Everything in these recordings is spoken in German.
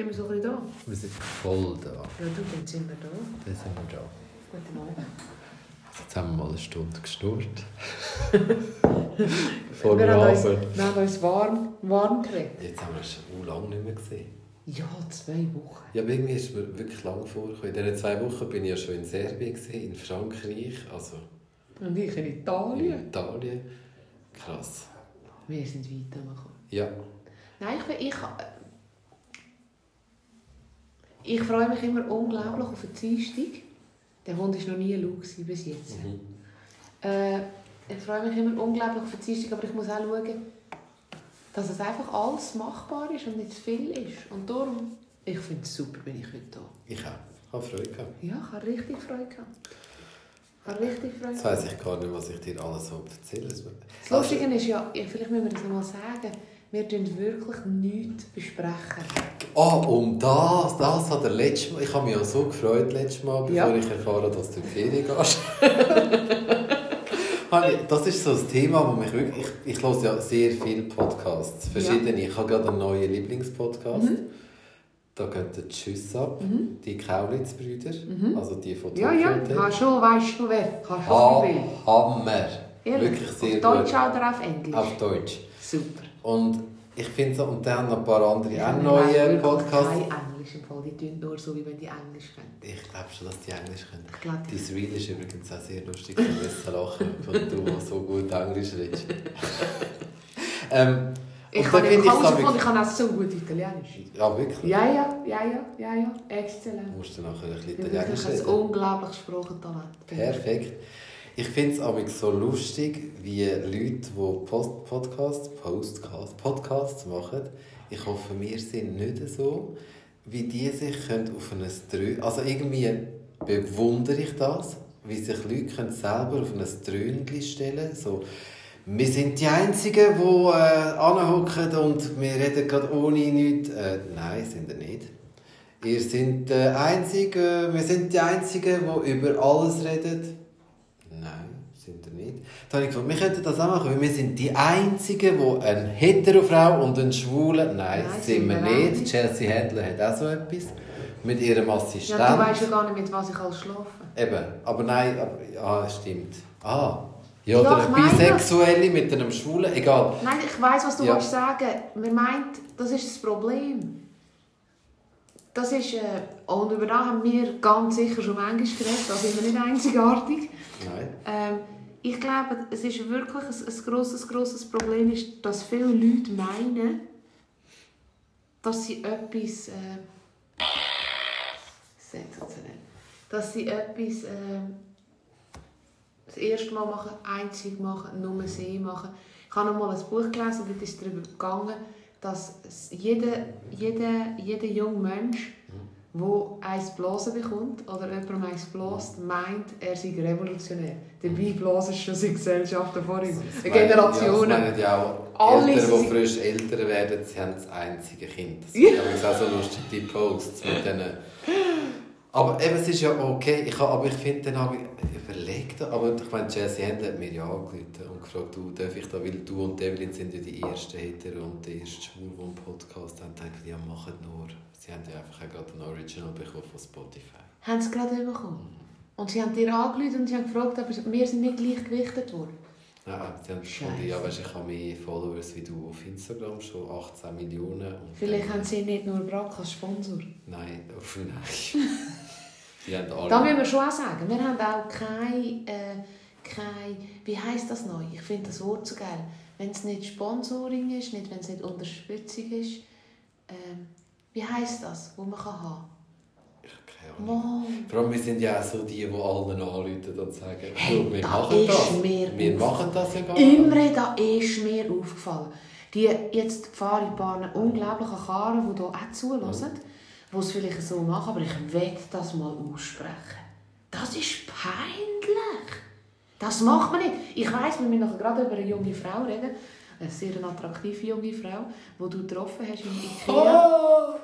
Sind wir so ein bisschen da? Wir sind voll da. Ja, du, dann sind wir da. Dann sind wir da. Guten Abend. Jetzt haben wir mal eine Stunde geschnurrt. Vor wir, dem haben uns, wir haben uns warm, warm geredet. Jetzt haben wir es schon lange nicht mehr gesehen. Ja, zwei Wochen. Ja, aber irgendwie ist mir wirklich lang vorgekommen. In diesen zwei Wochen bin ich ja schon in Serbien, in Frankreich, also Und ich in in Italien. Italien. Krass. Wir sind weitergekommen. Ja. Nein, ich, bin- ich, ich freue mich immer unglaublich auf den Dienstag. Der Hund war noch nie laut bis jetzt. Mhm. Äh, ich freue mich immer unglaublich auf den Dienstag, aber ich muss auch schauen, dass es einfach alles machbar ist und nicht zu viel ist. Und darum, ich finde es super, bin ich heute da. Ich auch. Ich habe Freude gehabt. Ja, ich habe richtig Freude gehabt. Ich habe richtig Freude Jetzt gehabt. weiss ich gar nicht, was ich dir alles so erzählen soll. Das Lustige ist ja, ja, vielleicht müssen wir das nochmal sagen, wir tun wirklich nichts besprechen. Ah, um das, das hat er letztes Mal, ich habe mich ja so gefreut letztes Mal, bevor Ja. ich erfahren dass du in die Ferien gehst. Das ist so ein Thema, wo mich wirklich, ich, ich höre ja sehr viele Podcasts, verschiedene. Ich habe gerade einen neuen Lieblingspodcast. Mhm. Da geht der Tschüss ab, die Kaulitz-Brüder, also die von Mhm. Ja, ja, Tokyo kann schon, weißt du wer? Kann schon, Ha. Hammer! Ehrlich? Wirklich sehr Auf Deutsch gut. oder auf Englisch? Auf Deutsch. Super. Und ich finde so, und dann noch ein paar andere Ich auch neue Podcasts. Kein Englisch im Fall, die tun nur so, wie wenn die Englisch können. Ich glaube schon, dass die Englisch können. Ich glaube, die- Dein Reel ist übrigens auch sehr lustig, du wirst lachen, weil du so gut Englisch redest. ähm, Ich habe ja finde ich herausgefunden, es ich kann auch so gut Italienisch. Ja, wirklich. Ja, ja, ja, ja, ja, ja, exzellent. Du musst dann nachher ein bisschen Ich bin Italienisch wirklich ein reden. unglaubliches Sprachentalent. Perfekt. Ich finde es so lustig, wie Leute, die Post Podcasts, Postcasts, Podcasts machen, ich hoffe, wir sind nicht so, wie die sich auf ein Drö... Also irgendwie bewundere ich das, wie sich Leute selber auf ein Dröhnchen stellen so wir sind die Einzigen, die äh, anhocken und wir reden gerade ohne nichts. Äh, nein, sind wir nicht. Ihr seid die Einzigen, wir sind die Einzigen, die über alles reden. Sind wir nicht. Da habe ich gefragt, wir könnten das auch machen, weil wir sind die Einzigen, die eine Hetero-Frau und einen Schwulen... Nein, Nein, sind wir nicht. nicht. Chelsea Handler hat auch so etwas. Mit ihrem Assistenten. Ja, du weißt ja gar nicht, mit was ich alles schlafe. Eben, aber nein, aber, ja, stimmt. Ah, ja, Ja, oder ich eine Bisexuelle mit einem Schwulen, egal. Nein, ich weiß, was du Ja. willst sagen. Man meint, das ist das Problem. Das ist, äh, und über das haben wir ganz sicher schon manchmal geredet, da sind wir nicht einzigartig. Nein. Ähm, ich glaube, es ist wirklich ein, ein grosses, grosses Problem, ist, dass viele Leute meinen, dass sie etwas... Äh, sensationell. Dass sie etwas... Äh, das erste Mal machen, einzig machen, nur sie machen. Ich habe noch mal ein Buch gelesen und dort ist darüber gegangen, dass es jeder, jeder, jeder junge Mensch, der eins Blasen bekommt oder jemandem eins bläst, meint, er sei revolutionär. Dabei blasen schon seine Gesellschaft vor ihm. Generationen. Ja, das meinen ja auch Eltern, die frisch älter werden, sie haben das einzige Kind. Das Ja. übrigens auch so lustige die Posts mit denen. Aber eben, es ist ja okay, ich, habe- aber ich finde dann habe ich überlegt, aber ich meine, Jesse Händler hat mir ja angerufen und gefragt, du, darf ich da, weil du und Evelyn sind ja die ersten Hetero und die ersten Schwulen, die einen Podcast haben, dachte ich, ja, machen nur. Sie haben ja einfach auch gerade ein Original bekommen von Spotify. Haben sie gerade bekommen. Und sie haben dir angerufen und sie haben gefragt, aber wir sind nicht gleich gewichtet worden. Ja, sie haben gefunden, ja, weißt, ich habe mehr Followers wie du auf Instagram, schon 18 Millionen. Vielleicht haben sie nicht nur Brack als Sponsor. Nein, auf nein. Die haben alle. Da müssen wir schon auch sagen, wir haben auch kein, äh, kein wie heisst das neu? Ich finde das Wort so geil. Wenn es nicht Sponsoring ist, nicht, wenn es nicht Unterstützung ist, ähm, wie heisst das, wo man kann haben? Ich Mann. Vor allem, wir sind ja auch so die, die allen anrufen und sagen, Hey, wir da machen das. mir wir machen das ja gar nicht. Imre, da ist mir aufgefallen. Die, jetzt fahre ich paar unglaubliche Karren, die hier auch zulassen, die es vielleicht so machen, aber ich will das mal aussprechen. Das ist peinlich. Das macht man nicht. Ich weiss, wir müssen gerade über eine junge Frau reden. Eine sehr attraktive junge Frau, die du getroffen hast in Ikea. Oh!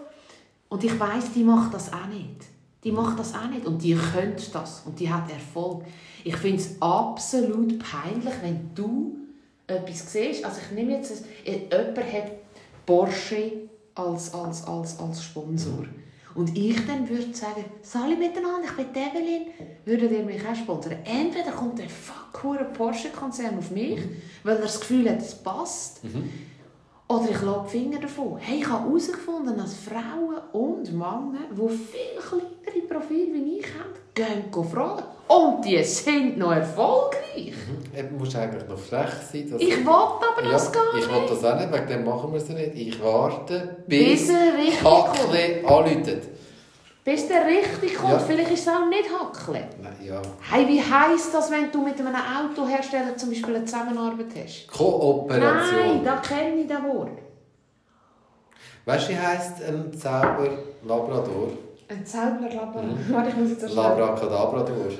Und ich weiss, die macht das auch nicht. Die macht das auch nicht. Und die könnte das. Und die hat Erfolg. Ich finde es absolut peinlich, wenn du etwas siehst. Also ich nehme jetzt... Ein, jemand hat Porsche als, als, als, als Sponsor. Und ich dann würde sagen, Sali miteinander, ich bin Evelyn, würdet ihr mich auch sponsern? Entweder kommt der fuck Porsche-Konzern auf mich, weil er das Gefühl hat, es passt. Oder ich lasse die Finger davon. Hey, ich habe herausgefunden, dass Frauen und Männer, die viel kleinere Profile wie ich haben, gehen fragen. Und die sind noch erfolgreich. Mhm. Du musst eigentlich noch frech sein. dass- Ich will aber ja, das gar ich nicht. will das auch nicht, wegen dem machen wir es nicht. Ich warte, Bis bis er richtig anläutet. Bis der richtig kommt. Ja. Vielleicht ist es auch nicht Hackle. Nein, ja. Hey, wie heisst das, wenn du mit einem Autohersteller zum Beispiel eine Zusammenarbeit hast? Kooperation. Nein, da kenne ich das Wort. Weißt du, wie heisst ein Zauber Labrador? Ein Zauberlabor. Mhm. Warte, ich muss jetzt das schnell... Labracadabrador.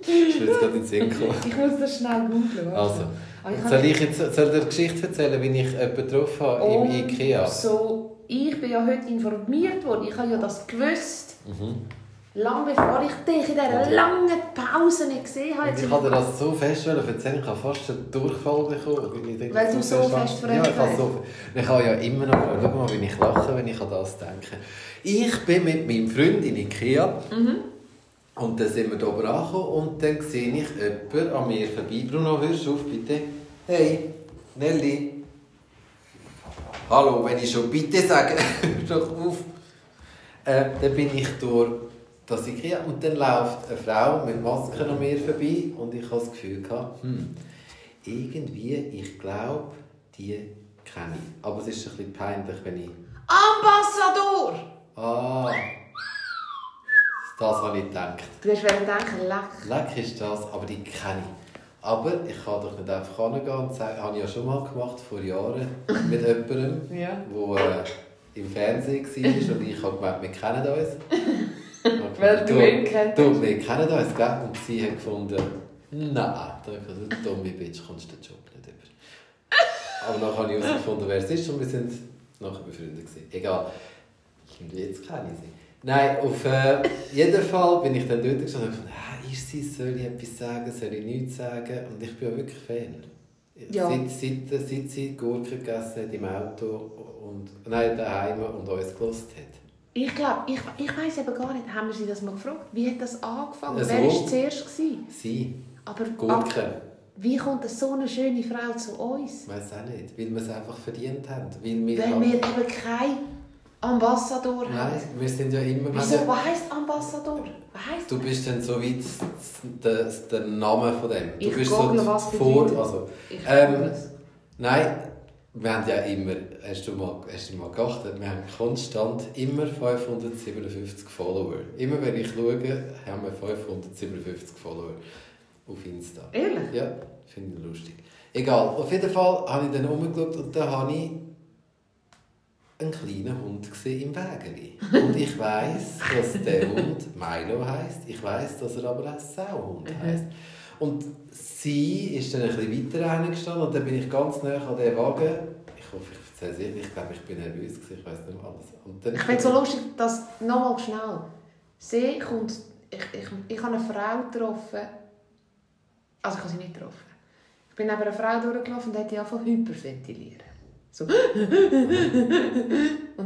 ist mir jetzt gerade in den Sinn. Ich muss das schnell googeln. Also, Aber ich soll ich jetzt soll ich dir eine Geschichte erzählen, wie ich jemanden getroffen habe Oh, im Ikea? So, ich bin ja heute informiert worden. Ich habe ja das gewusst. Mhm. Lange bevor ich dich in dieser langen Pause nicht gesehen habe. Und ich wollte das so fest erzählen, ich habe fast einen Durchfall bekommen. Weil, Weil du so fest Ja, ich habe verrückt so Ich habe ja immer noch... Schau mal, wie ich lache, wenn ich an das denke. Ich bin mit meinem Freund in Ikea. Mhm. Und dann sind wir hier angekommen und dann sehe ich jemanden an mir vorbei. Bruno, hörst du auf, bitte? Hey, Nelly. Hallo, wenn ich schon bitte sage, hör doch auf. Äh, dann bin ich durch das Ikea und dann läuft eine Frau mit Maske an mir vorbei und ich habe das Gefühl gehabt, hm, irgendwie, ich glaube, die kenne ich. Aber es ist ein bisschen peinlich, wenn ich... Ambassador! Ah, das habe ich gedacht. Du hast denken, leck. Leck ist das, aber die kenne ich. Aber ich kann doch nicht einfach hingehen und sagen, habe ich ja schon mal gemacht, vor Jahren, mit jemandem, Ja. der äh, im Fernsehen war und ich habe gemeint, wir kennen uns. Und Weil du ihn kennt Du, wir kennen uns, gell? Und sie hat gefunden, nein, da habe ich gesagt, dumme Bitch, kommst du den Job nicht über. Aber dann habe ich herausgefunden, wer es ist und wir sind nachher befreundet gewesen. Egal. Und jetzt kenne ich sie. Nein, auf äh, jeden Fall bin ich dann dort und habe gedacht, ah, ist sie, soll ich etwas sagen, soll ich nichts sagen? Und ich bin ja wirklich Fan. Ja. Seit, seit, seit sie Gurken gegessen hat im Auto und, nein, daheim und uns gelost hat. Ich glaube, ich, ich weiß eben gar nicht, haben wir sie das mal gefragt? Wie hat das angefangen? So. Wer war zuerst? Gewesen? Sie, Aber, aber Gurken. wie kommt so eine schöne Frau zu uns? Ich weiß auch nicht, weil wir es einfach verdient haben. Weil wir Weil halt- wir eben kein Ambassador Nein, wir sind ja immer... Wieso? Was heisst Ambassador? Was heisst Du bist dann so weit der, der Name von dem. Du Ich bist google, so was vor, also, Ähm. Nein, wir haben ja immer, hast du mal, hast du mal geachtet, wir haben konstant immer 557 Follower. Immer wenn ich schaue, haben wir 557 Follower auf Insta. Ehrlich? Ja, finde ich lustig. Egal, auf jeden Fall habe ich dann umgeschaut und da habe ich einen kleinen Hund im Wägeli. Und ich weiß, dass der Hund Milo heißt. Ich weiß, dass er aber auch Sauhund Mhm. heißt. Und sie ist dann ein bisschen weiter reingestanden und dann bin ich ganz nah an den Wagen. Ich hoffe, ich erzähle es nicht. Ich glaube, ich bin nervös. Ich weiß nicht mehr alles. Und dann Ich finde es so lustig, dass, nochmal schnell, sie kommt, ich, ich, ich habe eine Frau getroffen, also ich habe sie nicht getroffen. Ich bin neben einer Frau durchgelaufen und hat die angefangen hyperventilieren. So. und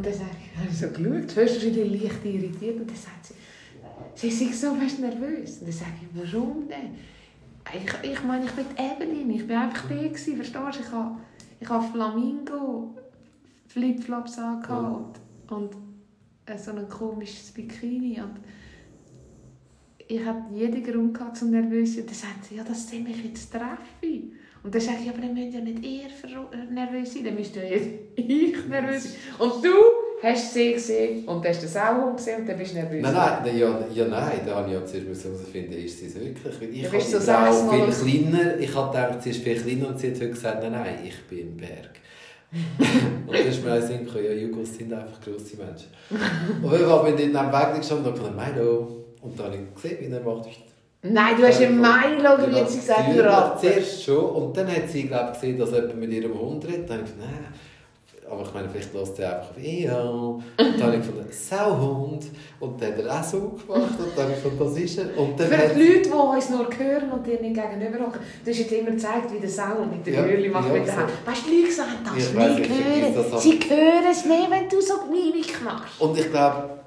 dann sage ich, habe ich so geschaut, höchstwahrscheinlich leicht irritiert und dann sagt sie, sie sind so fast nervös. Und dann sage ich, warum denn? Ich, ich meine, ich bin die Evelyn, ich bin einfach die gewesen, verstehst du? Ich habe, ich habe Flamingo Flipflops angehabt und, und äh, so ein komisches Bikini und ich hatte jeden Grund gehabt zum nervös sein. Und dann sagt sie, ja, das sind mich jetzt treffe. Und dann sage ich, aber dann müsst ja nicht ihr äh, nervös sein, dann müsst ja jetzt ich nervös sein. Und du hast sie gesehen und hast den Sauhund gesehen und dann bist du nervös. Nein, nein, nein, ja, ja, nein, da habe ich ja zuerst herausfinden, ist sie es wirklich? Ich Du habe so Frau viel kleiner, ich habe gedacht, sie ist viel kleiner und sie hat heute gesagt, nein, nein, ich bin im Berg. und dann ist mir ein Sinn gekommen, ja, Jugos sind einfach grosse Menschen. Jeden Fall bin ich dann am Weg gestanden und habe gesagt, Milo. Und dann habe ich gesehen, wie er macht. Nein, du hast im Milo, oder wie hat sie gesagt, Ja, Ratte. Zuerst schon. Und dann hat sie, glaube ich, gesehen, dass jemand mit ihrem Hund redet. Dann habe ich gesagt, nein. aber ich meine, vielleicht lässt er einfach auf «Ja». Und dann habe ich gefunden «Sauhund». Und dann hat er auch so gemacht. Und dann habe ich gefunden «Das ist er». Und dann Für hat- die Leute, die uns nur hören und dir nicht gegenüber hocken, du hast jetzt immer gezeigt, wie der Sau mit der Ja, Hürli macht ja, mit der. Hand. Weißt du, die Leute sagen das Ich nicht das hören. Sie hören es nicht, wenn du so Mimik machst. Und ich glaube,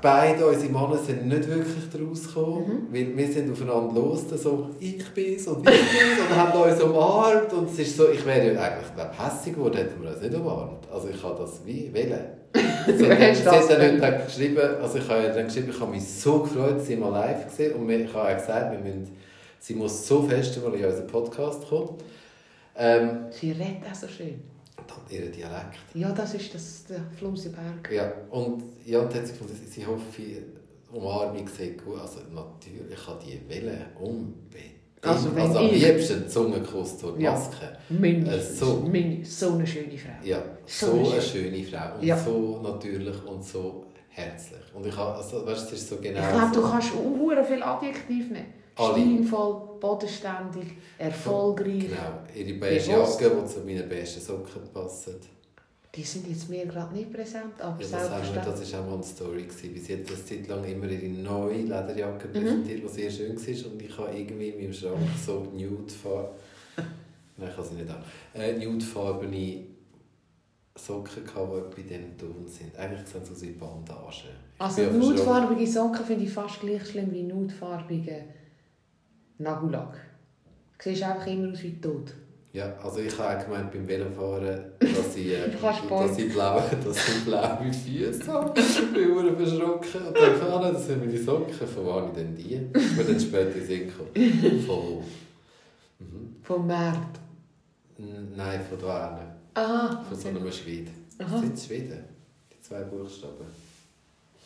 beide unsere Männer sind nicht wirklich daraus gekommen, Mhm. weil wir sind aufeinander los, so «Ich bin's» und «Ich bin's» und haben uns umarmt und es ist so, ich wäre ja eigentlich glaub, hässig geworden, hätten wir uns nicht umarmt. Also ich habe das wie wählen. Sie hat dann- sie hat dann geschrieben, also ich habe dann geschrieben, ich habe mich so gefreut, sie mal live gesehen und ich habe gesagt, wir müssen, sie muss so fest mal in unseren Podcast kommen. Ähm, Sie redet auch so schön. Dann ihr Dialekt. Ja, das ist das, der Flumsiberg. Ja, und ja, und hat sie gefunden, sie hoffe, Umarmung sehr gut. Also natürlich, ich habe die Welle unbedingt. Also Also, am liebsten Zungenkuss durch die Ja. Maske. Meine, Äh, so. meine, so eine schöne Frau. Ja, So so, eine eine schöne Frau. Und Ja. so natürlich und so herzlich. Und ich habe, also, weißt, es ist so genau Ich glaube, so. du kannst sehr viele Adjektive nehmen. Alle. Stilvoll, bodenständig, erfolgreich. Genau, ihre beige. Jacke, die zu meinen besten Socken passen. Die sind jetzt mir gerade nicht präsent, aber Ja, selbstverständlich. das war auch mal eine Story. Gewesen. Bis jetzt eine Zeit lang immer ihre neue Lederjacke Mhm. präsentiert, die sehr schön war. Und ich habe irgendwie in meinem Schrank so nudefarben... Nein, ich habe sie nicht an. Äh, nudefarbene Socken, gehabt, die bei diesem Ton sind. Eigentlich sehen sie aus wie Bandagen. Also nudefarbige Socken finde ich fast gleich schlimm wie nudefarbige Nagellack. Du siehst einfach immer aus wie tot. Ja, also ich habe gemeint beim Velofahren, dass ich, äh, dass ich blaue, dass ich blaue Füße habe. Ich bin sehr verschrocken. Und dann fahren, das sind meine Socken. Von wann ich denn die? Mir dann später in den Sinn gekommen. Von... Mhm. Vom Markt. N- Nein, von hinten. Aha. Von so einem Schweden. Aha. Sind Schweden? Die zwei Buchstaben.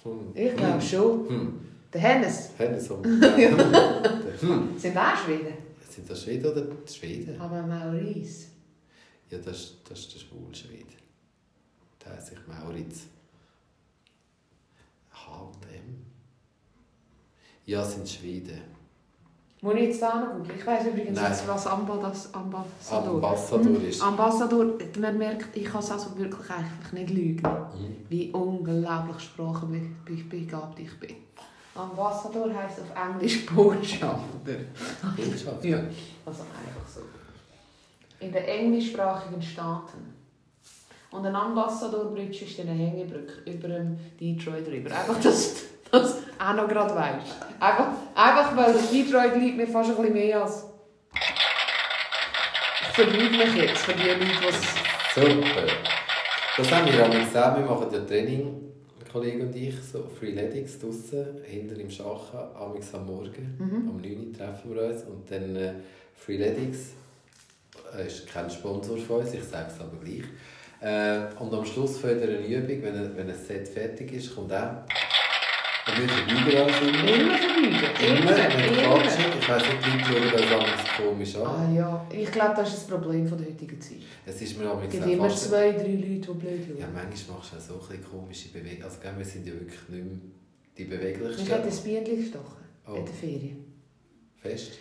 Hm. Ich glaube schon. Hm. Der Hennes. Haben so. hm. Sind auch Schweden. Sind das Schweden oder die Schweden? Aber Maurice. Ja, das, das ist der Schwulschwede. Der heißt sich Mauritz. H&M? Ja, es sind Schweden. Muss ich jetzt da noch? Ich weiss übrigens Nein. jetzt, was Ambassador Ambassador Ambassador ist. Ambassador, man merkt, ich kann es also wirklich einfach nicht lügen, Mhm. wie unglaublich sprachenbegabt ich bin. Ambassador heisst auf Englisch Botschafter. Botschaft. Ja, also einfach so. In den englischsprachigen Staaten. Und ein Ambassador-Bridge ist dann eine Hängebrücke über dem Detroit River. Einfach, dass du das auch noch gerade weißt. Einfach, einfach weil Detroit liegt mir fast ein bisschen mehr als... Ich verbeuge mich jetzt für die Leute, die es... Super. Das haben wir auch gesehen. Wir machen ja Training, Kollege und ich, so Freeletics draussen, hinter im Schachen, amigs am Morgen. Mhm. Am 9 Uhr treffen wir uns. Und dann äh, Freeletics äh, ist kein Sponsor von uns, ich sage es aber gleich. Äh, und am Schluss von jeder Übung, wenn ein, wenn ein Set fertig ist, kommt auch. Und wir verbeugen uns immer. Immer verbeugen. Immer, wenn wir quatschen. Ich weiss nicht, die Leute schauen anders komisch an. Ah ja, ich glaube, das ist das Problem von der heutigen Zeit. Es ist mir aber Es gibt immer zwei, drei Leute, die blöd Ja, schauen. manchmal machst du auch so ein komische Bewegungen. Also, wir sind ja wirklich nicht mehr die Ich beweglichsten. habe das Bienen gestochen Oh. in der Ferien. Fest?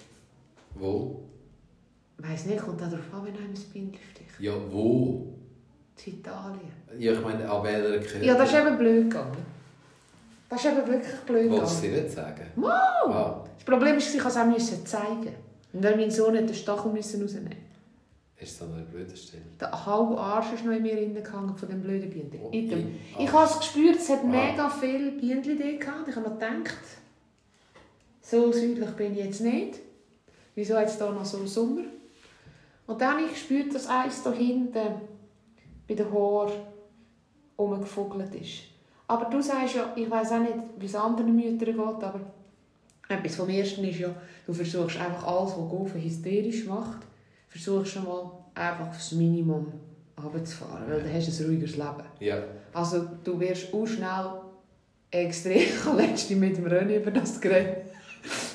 Wo? Weiss nicht, kommt auch darauf an, wenn einem das Bienen sticht. Ja, wo? In Italien. Ja, ich meine, an welcher Kirche? Ja, das ist eben blöd gegangen. Das ist eben wirklich blöd Wolltest du sie nicht sagen? Wow! Ah, Das Problem ist, ich musste es auch zeigen. Und dann mein Sohn hat den Stachel müssen rausnehmen. ist das an einer blöden Stelle? Der halbe Arsch ist noch in mir reingehangen von dem blöden Bienen. Oh, Item. i- Ich habe es gespürt, es hat Ah. mega viele Bienen dort gehabt. Ich habe noch gedacht, so südlich bin ich jetzt nicht. Wieso jetzt hier noch so Sommer? Und dann habe ich gespürt, dass eins da hinten bei den Haaren rumgevogelt ist. Aber du sagst ja, ich weiß auch nicht, wie es anderen Müttern geht, aber etwas vom Ersten ist ja, du versuchst einfach alles, was Golfen hysterisch macht, versuchst mal einfach aufs Minimum runterzufahren, weil dann hast du ein ruhigeres Leben. Ja. Also du wirst auch schnell extrem. Ich habe letztens mit dem René über das geredet.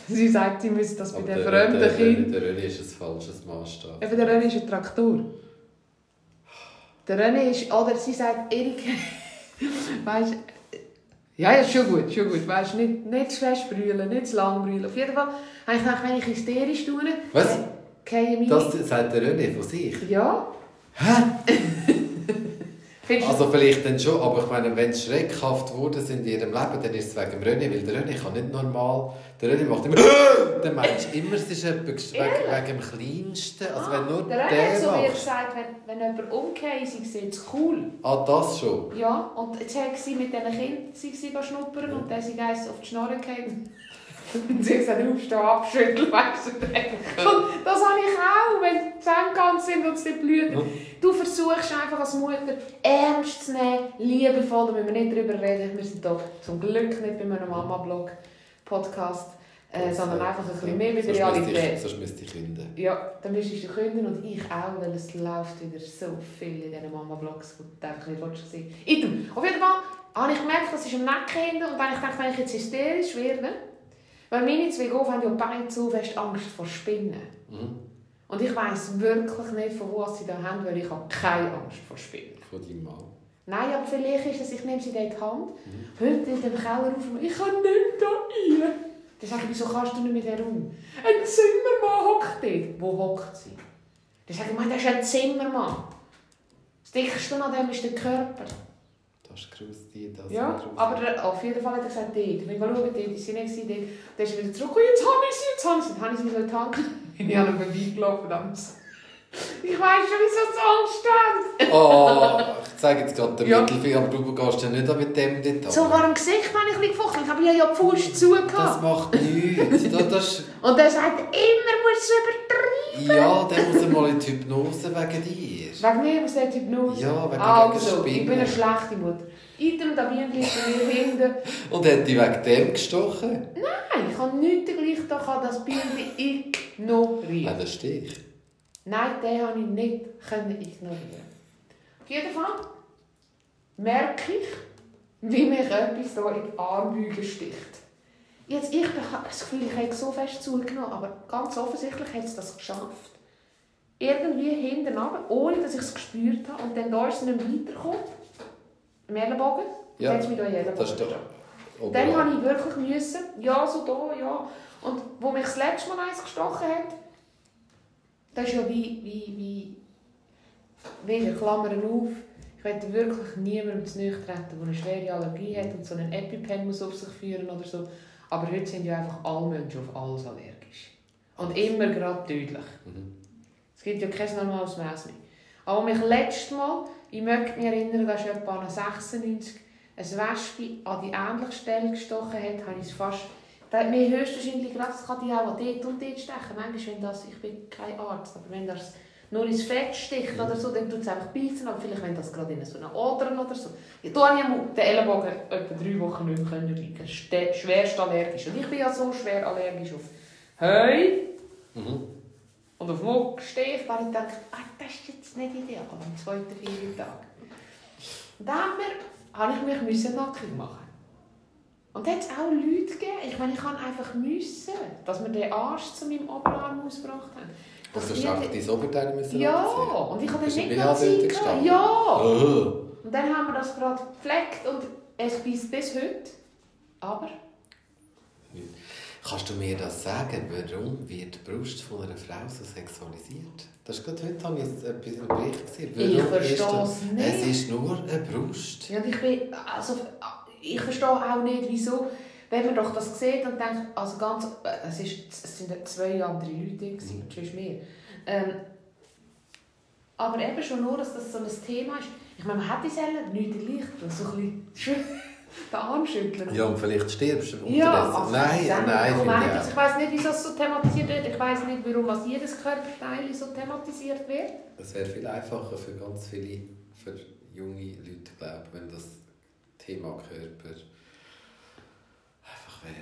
Sie sagt, sie müssen das bei den fremden der, Kindern... der, der René ist ein falsches Maßstab. Eben, der René ist ein Traktor. Der René ist... Oder sie sagt, Erik... weißt Ja, ja, schon gut, schon gut. Weißt, nicht, nicht zu fest brüllen, nicht zu lang brüllen. Auf jeden Fall habe ich gedacht, wenn ich hysterisch tue... Was? Fallen meine... Das sagt der René von sich. Ja. Hä? Findest Also vielleicht dann schon, aber ich meine, wenn sie schreckhaft sind in ihrem Leben, dann ist es wegen dem René, weil der René kann nicht normal, der René macht immer meinst du immer, es ist etwas wegen, wegen dem Kleinsten, also wenn nur der der, René hat so macht. gesagt, wenn, wenn jemand umkehrt, sei es jetzt cool. Ah, das schon. Ja, und jetzt hat sie mit diesen Kindern sie sie schnuppern und dann sind eins auf die Schnorre gefallen. Und sie gesagt, aufstehen, abschütteln, weißt du. Und das habe ich auch, wenn die Zähne ganz sind und sie blühen. Du versuchst einfach als Mutter ernst zu nehmen, liebevoll, da müssen wir nicht drüber reden. Wir sind hier zum Glück nicht bei einem Mama-Blog-Podcast, äh, sondern einfach ein bisschen mehr mit der Realität. Sonst müsste ich künden. Ja, dann müsstest du künden und ich auch, weil es läuft wieder so viel in diesen Mama-Blogs, die du einfach nicht willst sehen Item. Auf jeden Fall habe ich gemerkt, das ist am Necken hinten und wenn ich dachte, wenn ich jetzt hysterisch werde, weil meine zwei Golf haben ja beide zu fest Angst vor Spinnen. Mhm. Und ich weiss wirklich nicht, von wo sie da haben, weil ich habe keine Angst vor Spinnen. Von deinem Mann. Nein, aber vielleicht ist es, ich nehme sie in die Hand, Mhm. heute in den Keller auf und ich kann nicht da rein. Dann sage ich, wieso kannst du nicht mit der um? Ein Zimmermann hockt dort. Wo hockt sie? Dann sage ich, «Mann, das ist ein Zimmermann. Das Dickste an dem ist der Körper. Das ist gruselig, das Ja, aber der- auf jeden Fall hat er gesagt, dort. Und ich schaue, dort ist sie nicht dort. Dann ist er wieder zurück, «Oh, jetzt habe ich sie, jetzt habe ich sie. Dann habe ich sie so in die Hand genommen. Ich habe ihn vorbeigelaufen. damals. Ich weiss schon, wieso Angst haben. Oh, ich zeige jetzt gerade den Ja. Mittelfinger, aber du gehst ja nicht mit dem dort So war im Gesicht, wenn ich ein bisschen gefochten habe. Ich habe ja die Faust Das zugehört. macht nichts. Das, das, Und er sagt, immer muss es übertreiben. ja, dann muss er mal in die Hypnose wegen dir. Wegen mir muss der Hypnose. Ja, wegen Also, wegen ich bin eine schlechte Mutter. Item, da liegt bei mir hinten. Und hat dich wegen dem gestochen? Nein, ich habe nichts gleich da das Ja, ignorieren. das Stich. Nein, den habe ich nicht können ignorieren. Auf jeden Fall merke ich, wie mich etwas hier in die Armbeuge sticht. Jetzt, ich habe das Gefühl, ich habe so fest zugenommen, aber ganz offensichtlich hat es das geschafft. Irgendwie hinten runter, ohne dass ich es gespürt habe. Und dann da ist es nicht weitergekommen. Im Ellenbogen. Ja, Dann hat es mich da in den Das ist Ellenbogen. Dann habe ich wirklich müssen, ja, so da, ja. Und wo mich das letzte Mal eins gestochen hat, das ist ja wie, wie, wie, wieder Klammern auf. Ich möchte wirklich niemandem zu nahe treten, der eine schwere Allergie hat und so einen EpiPen muss auf sich führen oder so. Aber heute sind ja einfach alle Menschen auf alles allergisch. Und immer gerade tödlich. Mhm. Es gibt ja kein normales Maß mehr. Aber mich letztes Mal, ich möchte mich erinnern, dass etwa an 96 ein Wespe an die ähnliche Stelle gestochen hat, habe ich es fast... Da hat mir höchstwahrscheinlich gedacht, das kann die auch dort und dort stechen. Manchmal, wenn das, ich bin kein Arzt, aber wenn das nur ins Fett sticht oder so, dann tut es einfach beißen. Aber vielleicht, wenn das gerade in so einer Odern oder so. Ja, da habe ich den Ellenbogen etwa drei Wochen nicht mehr können liegen. Schwerst allergisch. Und ich bin ja so schwer allergisch auf Heu Mhm. und auf. Da habe ich gedacht, ah, das ist jetzt nicht ideal am zweiten Feiertag. Und dann habe ich mich nackig machen. Und da hat es auch Leute gegeben, ich meine, ich kann einfach müssen, dass wir den Arsch zu meinem Oberarm ausgebracht haben. Das hast du einfach dein Oberteil müssen ja, anziehen? und ich habe dann im nicht BH Zeit? Ja! Oh. Und dann haben wir das gerade gepflegt und es beißt bis heute. Aber Kannst du mir das sagen, warum wird die Brust von einer Frau so sexualisiert? Das ist gerade heute habe ich etwas im Bericht gesehen. Ich Warum verstehe es nicht. Es ist nur eine Brust. Ja, ich, bin, also, ich verstehe auch nicht, wieso, wenn man doch das sieht und denkt, also ganz, äh, es, ist, es sind zwei andere Leute, gewesen, Mhm. sonst mehr. Ähm, aber eben schon nur, dass das so ein Thema ist. Ich meine, man hat die Zellen nicht gleich, so ein bisschen den Arm schütteln. Ja, und vielleicht stirbst du unterdessen. Ja, also nein, nein, mein ich auch. ich weiß nicht, wieso es so thematisiert wird. Ich weiß nicht, warum was jedes Körperteil so thematisiert wird. Es wäre viel einfacher für ganz viele, für junge Leute, glaube ich, wenn das Thema Körper einfach wäre.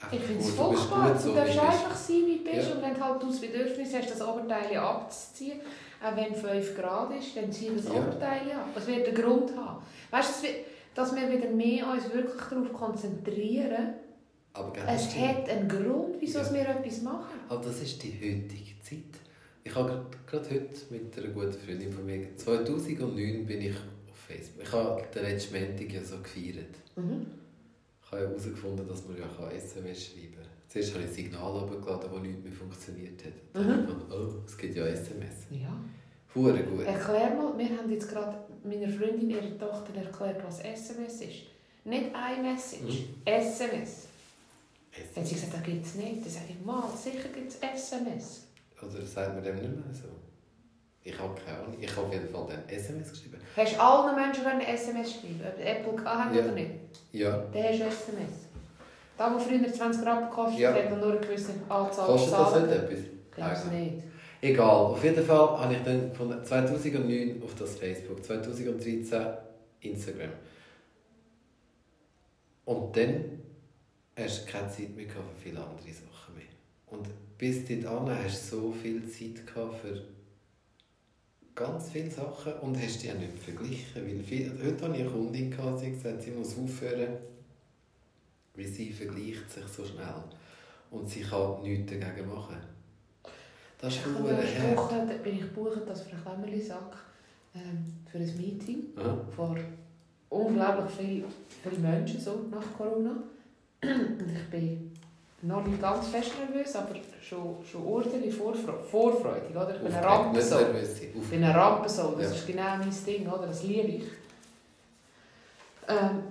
Einfach Ich finde es furchtbar. Du so, darfst bist. einfach sein, wie du bist. Ja. Und wenn du halt das Bedürfnis hast, das Oberteil abzuziehen, auch wenn 5 Grad ist, dann zieh das Ja. Oberteil ab. Es wird einen Grund haben. Weißt du, es dass wir wieder mehr uns wirklich darauf konzentrieren, Aber es stimmt. hat einen Grund, wieso Ja. wir etwas machen. Aber das ist die heutige Zeit. Ich habe gerade- heute mit einer guten Freundin von mir, 2009 bin ich Facebook. Ich habe den letzten Montag ja so gefeiert. Mhm. Ich habe ja herausgefunden, dass man ja SMS schreiben kann. Zuerst habe ich ein Signal runtergeladen, das nicht mehr funktioniert hat. Dann Mhm. habe ich gedacht, oh, es gibt ja SMS. Ja. Hure gut. Erklär mal, wir haben jetzt gerade meiner Freundin, ihrer Tochter, erklärt, was SMS ist. Nicht iMessage, SMS. Dann hat sie gesagt, das gibt es nicht. Dann sage ich, mal, sicher gibt es SMS. Oder sagt man dem nicht mehr so? Ich habe keine Ahnung. Ich habe auf jeden Fall dann SMS geschrieben. Hast du allen Menschen eine SMS schreiben, ob Apple gehabt Ja. oder nicht? Ja. Dann hast du SMS. Da, wo früher 20 Rappen gekostet Ja. hat nur eine gewisse Anzahl Kostet das nicht etwas? Ich glaube es nicht. Egal, auf jeden Fall habe ich dann von 2009 auf das Facebook, 2013 Instagram. Und dann hast du keine Zeit mehr für viele andere Sachen mehr. Und bis dahin hast du so viel Zeit für ganz viele Sachen und hast die auch nicht verglichen. Weil viel, heute hatte ich eine Kundin, gehabt, sie gesagt, sie muss aufhören, weil sie vergleicht sich so schnell. Und sie kann nichts dagegen machen. Das ist da bin ich gebucht als Frau Klemmerli-Sack ähm, für ein Meeting Ja. vor unglaublich vielen viel Menschen so nach Corona. Und ich bin noch nicht ganz fest nervös, aber schon, schon ordentlich vorfre vorfreudig. Oder? Ich bin nicht Rampensau. Ich bin eine Rampensau, das Ja. ist genau mein Ding, oder? das liebe ich. Ähm,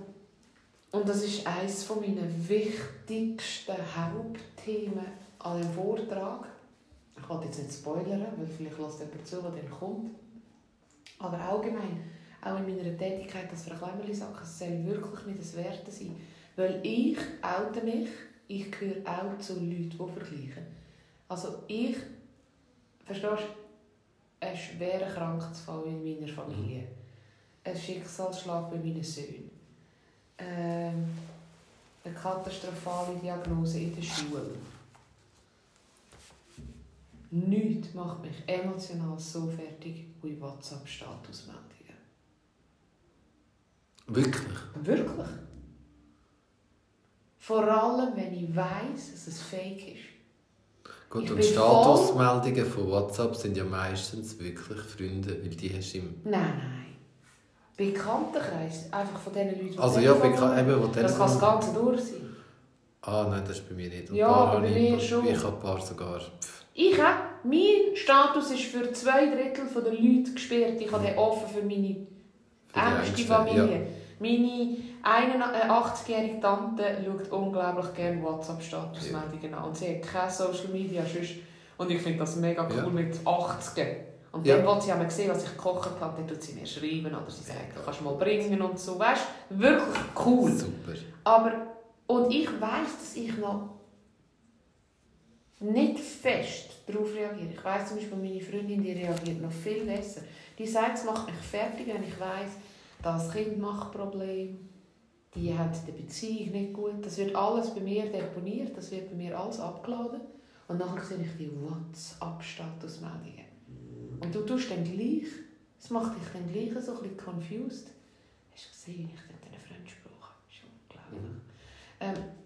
und das ist eines meiner wichtigsten Hauptthemen an dem Vortrag. Ich will jetzt nicht spoilern, weil vielleicht lässt jemand zu, der dann kommt. Aber allgemein, auch in meiner Tätigkeit als Frau Klemmerli-Sack, es soll wirklich nicht das Werte sein. Weil ich oute mich, ich gehöre auch zu Leuten, die vergleichen. Also ich, verstehst du, ein schwerer Krankheitsfall in meiner Familie. Ein Schicksalsschlag bei meinen Söhnen. Ähm, eine katastrophale Diagnose in der Schule. Nichts macht mich emotional so fertig wie WhatsApp-Statusmeldungen. Wirklich? Wirklich. Vor allem, wenn ich weiss, dass es fake ist. Gut, Ich und Statusmeldungen von WhatsApp sind ja meistens wirklich Freunde, weil die hast du im... Nein, nein. Bekanntenkreis, einfach von den Leuten, die Also ja, bekannt, eben, wo Das kann das. Ganze durch sein. Ah nein, das ist bei mir nicht. Und Ja, bei ich- mir schon. Ich habe ein paar sogar... Pff. Ich habe, mein Status ist für zwei Drittel der Leute gesperrt. Ich habe den offen für meine engste Familie. Meine 81-jährige Tante schaut unglaublich gerne WhatsApp-Statusmeldungen an. Und sie hat keine Social Media. Sonst. Und ich finde das mega cool Ja. mit 80. Und Ja. dann will sie einmal sehen, was ich gekocht habe. Dann tut sie mir schreiben oder sie sagt, du kannst mal bringen und so. Weißt wirklich cool. Super. Aber, und ich weiß, dass ich noch nicht fest darauf reagiere. Ich weiß zum Beispiel, meine Freundin die reagiert noch viel besser. Die sagt, es macht mich fertig, wenn ich weiß, das Kind macht Probleme, die hat der Beziehung nicht gut. Das wird alles bei mir deponiert, das wird bei mir alles abgeladen. Und nachher sehe ich die WhatsApp-Statusmeldungen. Und du tust dann gleich, es macht dich dann gleich so ein bisschen confused. Hast du gesehen, wie ich dort einen Fremdspruch habe? Das ist unglaublich. Ähm,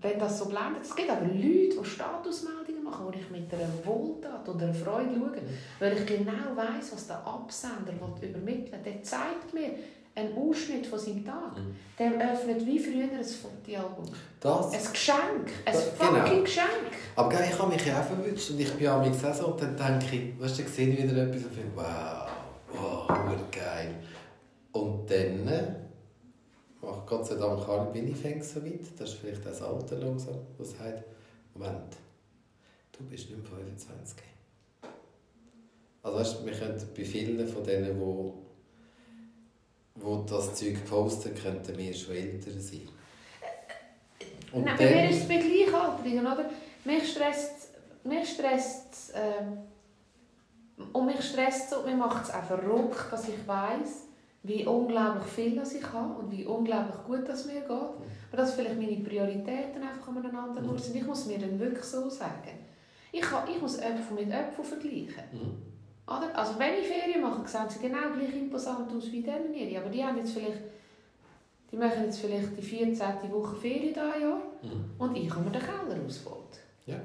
wenn das so blendet, es gibt aber Leute, die Statusmeldungen machen, wo ich mit einer Wohltat oder einer Freude schaue, weil ich genau weiss, was der Absender will übermitteln will. Der zeigt mir einen Ausschnitt von seinem Tag. Mhm. Der öffnet wie früher ein Fotoalbum. Das... Ein Geschenk. Ein Das- fucking genau. Geschenk. Aber gell, ich habe mich ja auch verwünscht und ich bin am so und dann denke ich, weißt du, ich sehe wieder etwas und finde, wow, wow, geil. Und dann macht Gott sei Dank alle bin ich fängt so weit, das ist vielleicht das Alter langsam, das sagt, Moment, du bist nicht mehr 25. Also weißt, du, wir können bei vielen von denen, wo, wo das Zeug posten, könnten wir schon älter sein. Und Nein, bei mir ist es bei Gleichaltrigen, oder? Mich stresst, mich stresst ähm, und mich stresst so, mir macht es auch verrückt, dass ich weiss, wie unglaublich viel das ich habe und wie unglaublich gut das mir geht. Aber dass vielleicht meine Prioritäten einfach aneinander mhm. sind. Ich muss mir dann wirklich so sagen. Ich, kann, ich muss Äpfel mit Äpfel vergleichen. Mhm. Oder? Also wenn ich Ferien mache, sehen sie genau gleich imposant aus wie denen Aber die haben jetzt vielleicht, die machen jetzt vielleicht die 14. Woche Ferien dieses Jahr Mhm. und ich habe mir den Keller ausgebaut. Ja.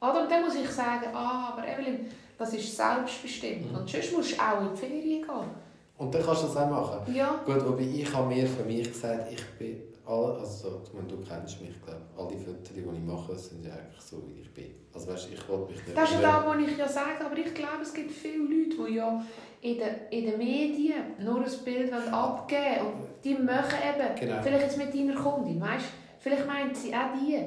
Oder? Und dann muss ich sagen, ah, aber Evelyn, das ist selbstbestimmt. Mhm. Und sonst musst du auch in die Ferien gehen. Und dann kannst du das auch machen. Ja. Gut, wobei ich habe mir für mich gesagt, ich bin alle, also ich meine, du kennst mich, glaube Alle Fotos, die ich mache, sind ja eigentlich so, wie ich bin. Also weißt, ich wollte mich nicht... Das ist das, was ich ja sage, aber ich glaube, es gibt viele Leute, die ja in den, in den Medien nur ein Bild abgeben wollen. Und die machen eben, genau. vielleicht jetzt mit deiner Kundin, weißt vielleicht meint sie auch die.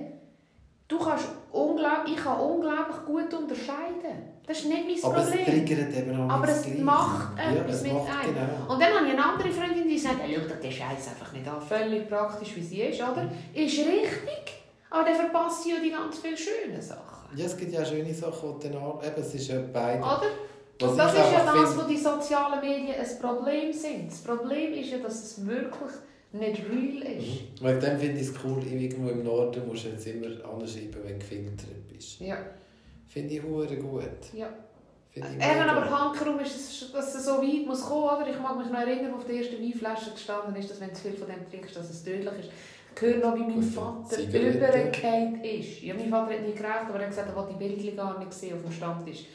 Du kannst unglaublich, ich kann unglaublich gut unterscheiden. Das ist nicht mein aber Problem. Aber es triggert eben auch Aber es macht etwas ja, mit einem. Genau. Und dann habe ich eine andere Freundin, die sagt, schau, der Scheiß einfach nicht an. Völlig praktisch, wie sie ist, oder? Ist richtig, aber dann verpasst sie ja die ganz vielen schönen Sachen. Ja, es gibt ja schöne Sachen, die dann auch, eben, es ist ja beide. Oder? Was und das ist ja das, wo die sozialen Medien ein Problem sind. Das Problem ist ja, dass es wirklich nicht real ist. Mhm. Wegen dem finde ich es cool, irgendwo im Norden musst du jetzt immer anschreiben, wenn du gefiltert bist. Ja. Finde ich hure gut. Ja. Eben, aber Hankerum ist, es, dass es so weit muss kommen, oder? Ich mag mich noch erinnern, wo auf der ersten Weinflasche gestanden ist, dass wenn du viel von dem trinkst, dass es tödlich ist. Ich höre noch, wie mein Vater übergekehrt ist. Ja, mein Vater hat nie geraucht, aber er hat gesagt, er wollte die Bildchen gar nicht sehen auf dem Stammtisch.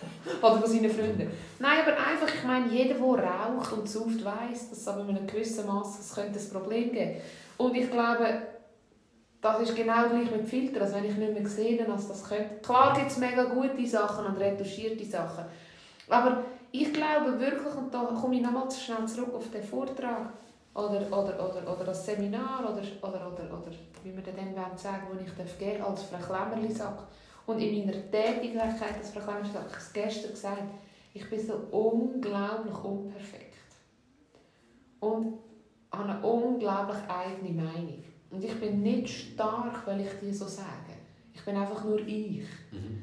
Oder von seinen Freunden. Nein, aber einfach, ich meine, jeder, der raucht und sauft, weiss, dass es aber in einem gewissen Maß ein Problem geben Und ich glaube, das ist genau gleich mit Filtern. Also wenn ich nicht mehr sehe, als das könnte. Klar gibt es mega gute Sachen und retuschierte Sachen. Aber ich glaube wirklich, und da komme ich nochmal schnell zurück auf den Vortrag oder, oder, oder, oder das Seminar oder, oder, oder, oder wie wir dann sagen, wo ich darf gehen als Frau Klemmerli sagt. Und in meiner Tätigkeit als Frau ich es gestern gesagt, ich bin so unglaublich unperfekt. Und habe eine unglaublich eigene Meinung. Und ich bin nicht stark, weil ich dir so sage. Ich bin einfach nur ich. Mhm.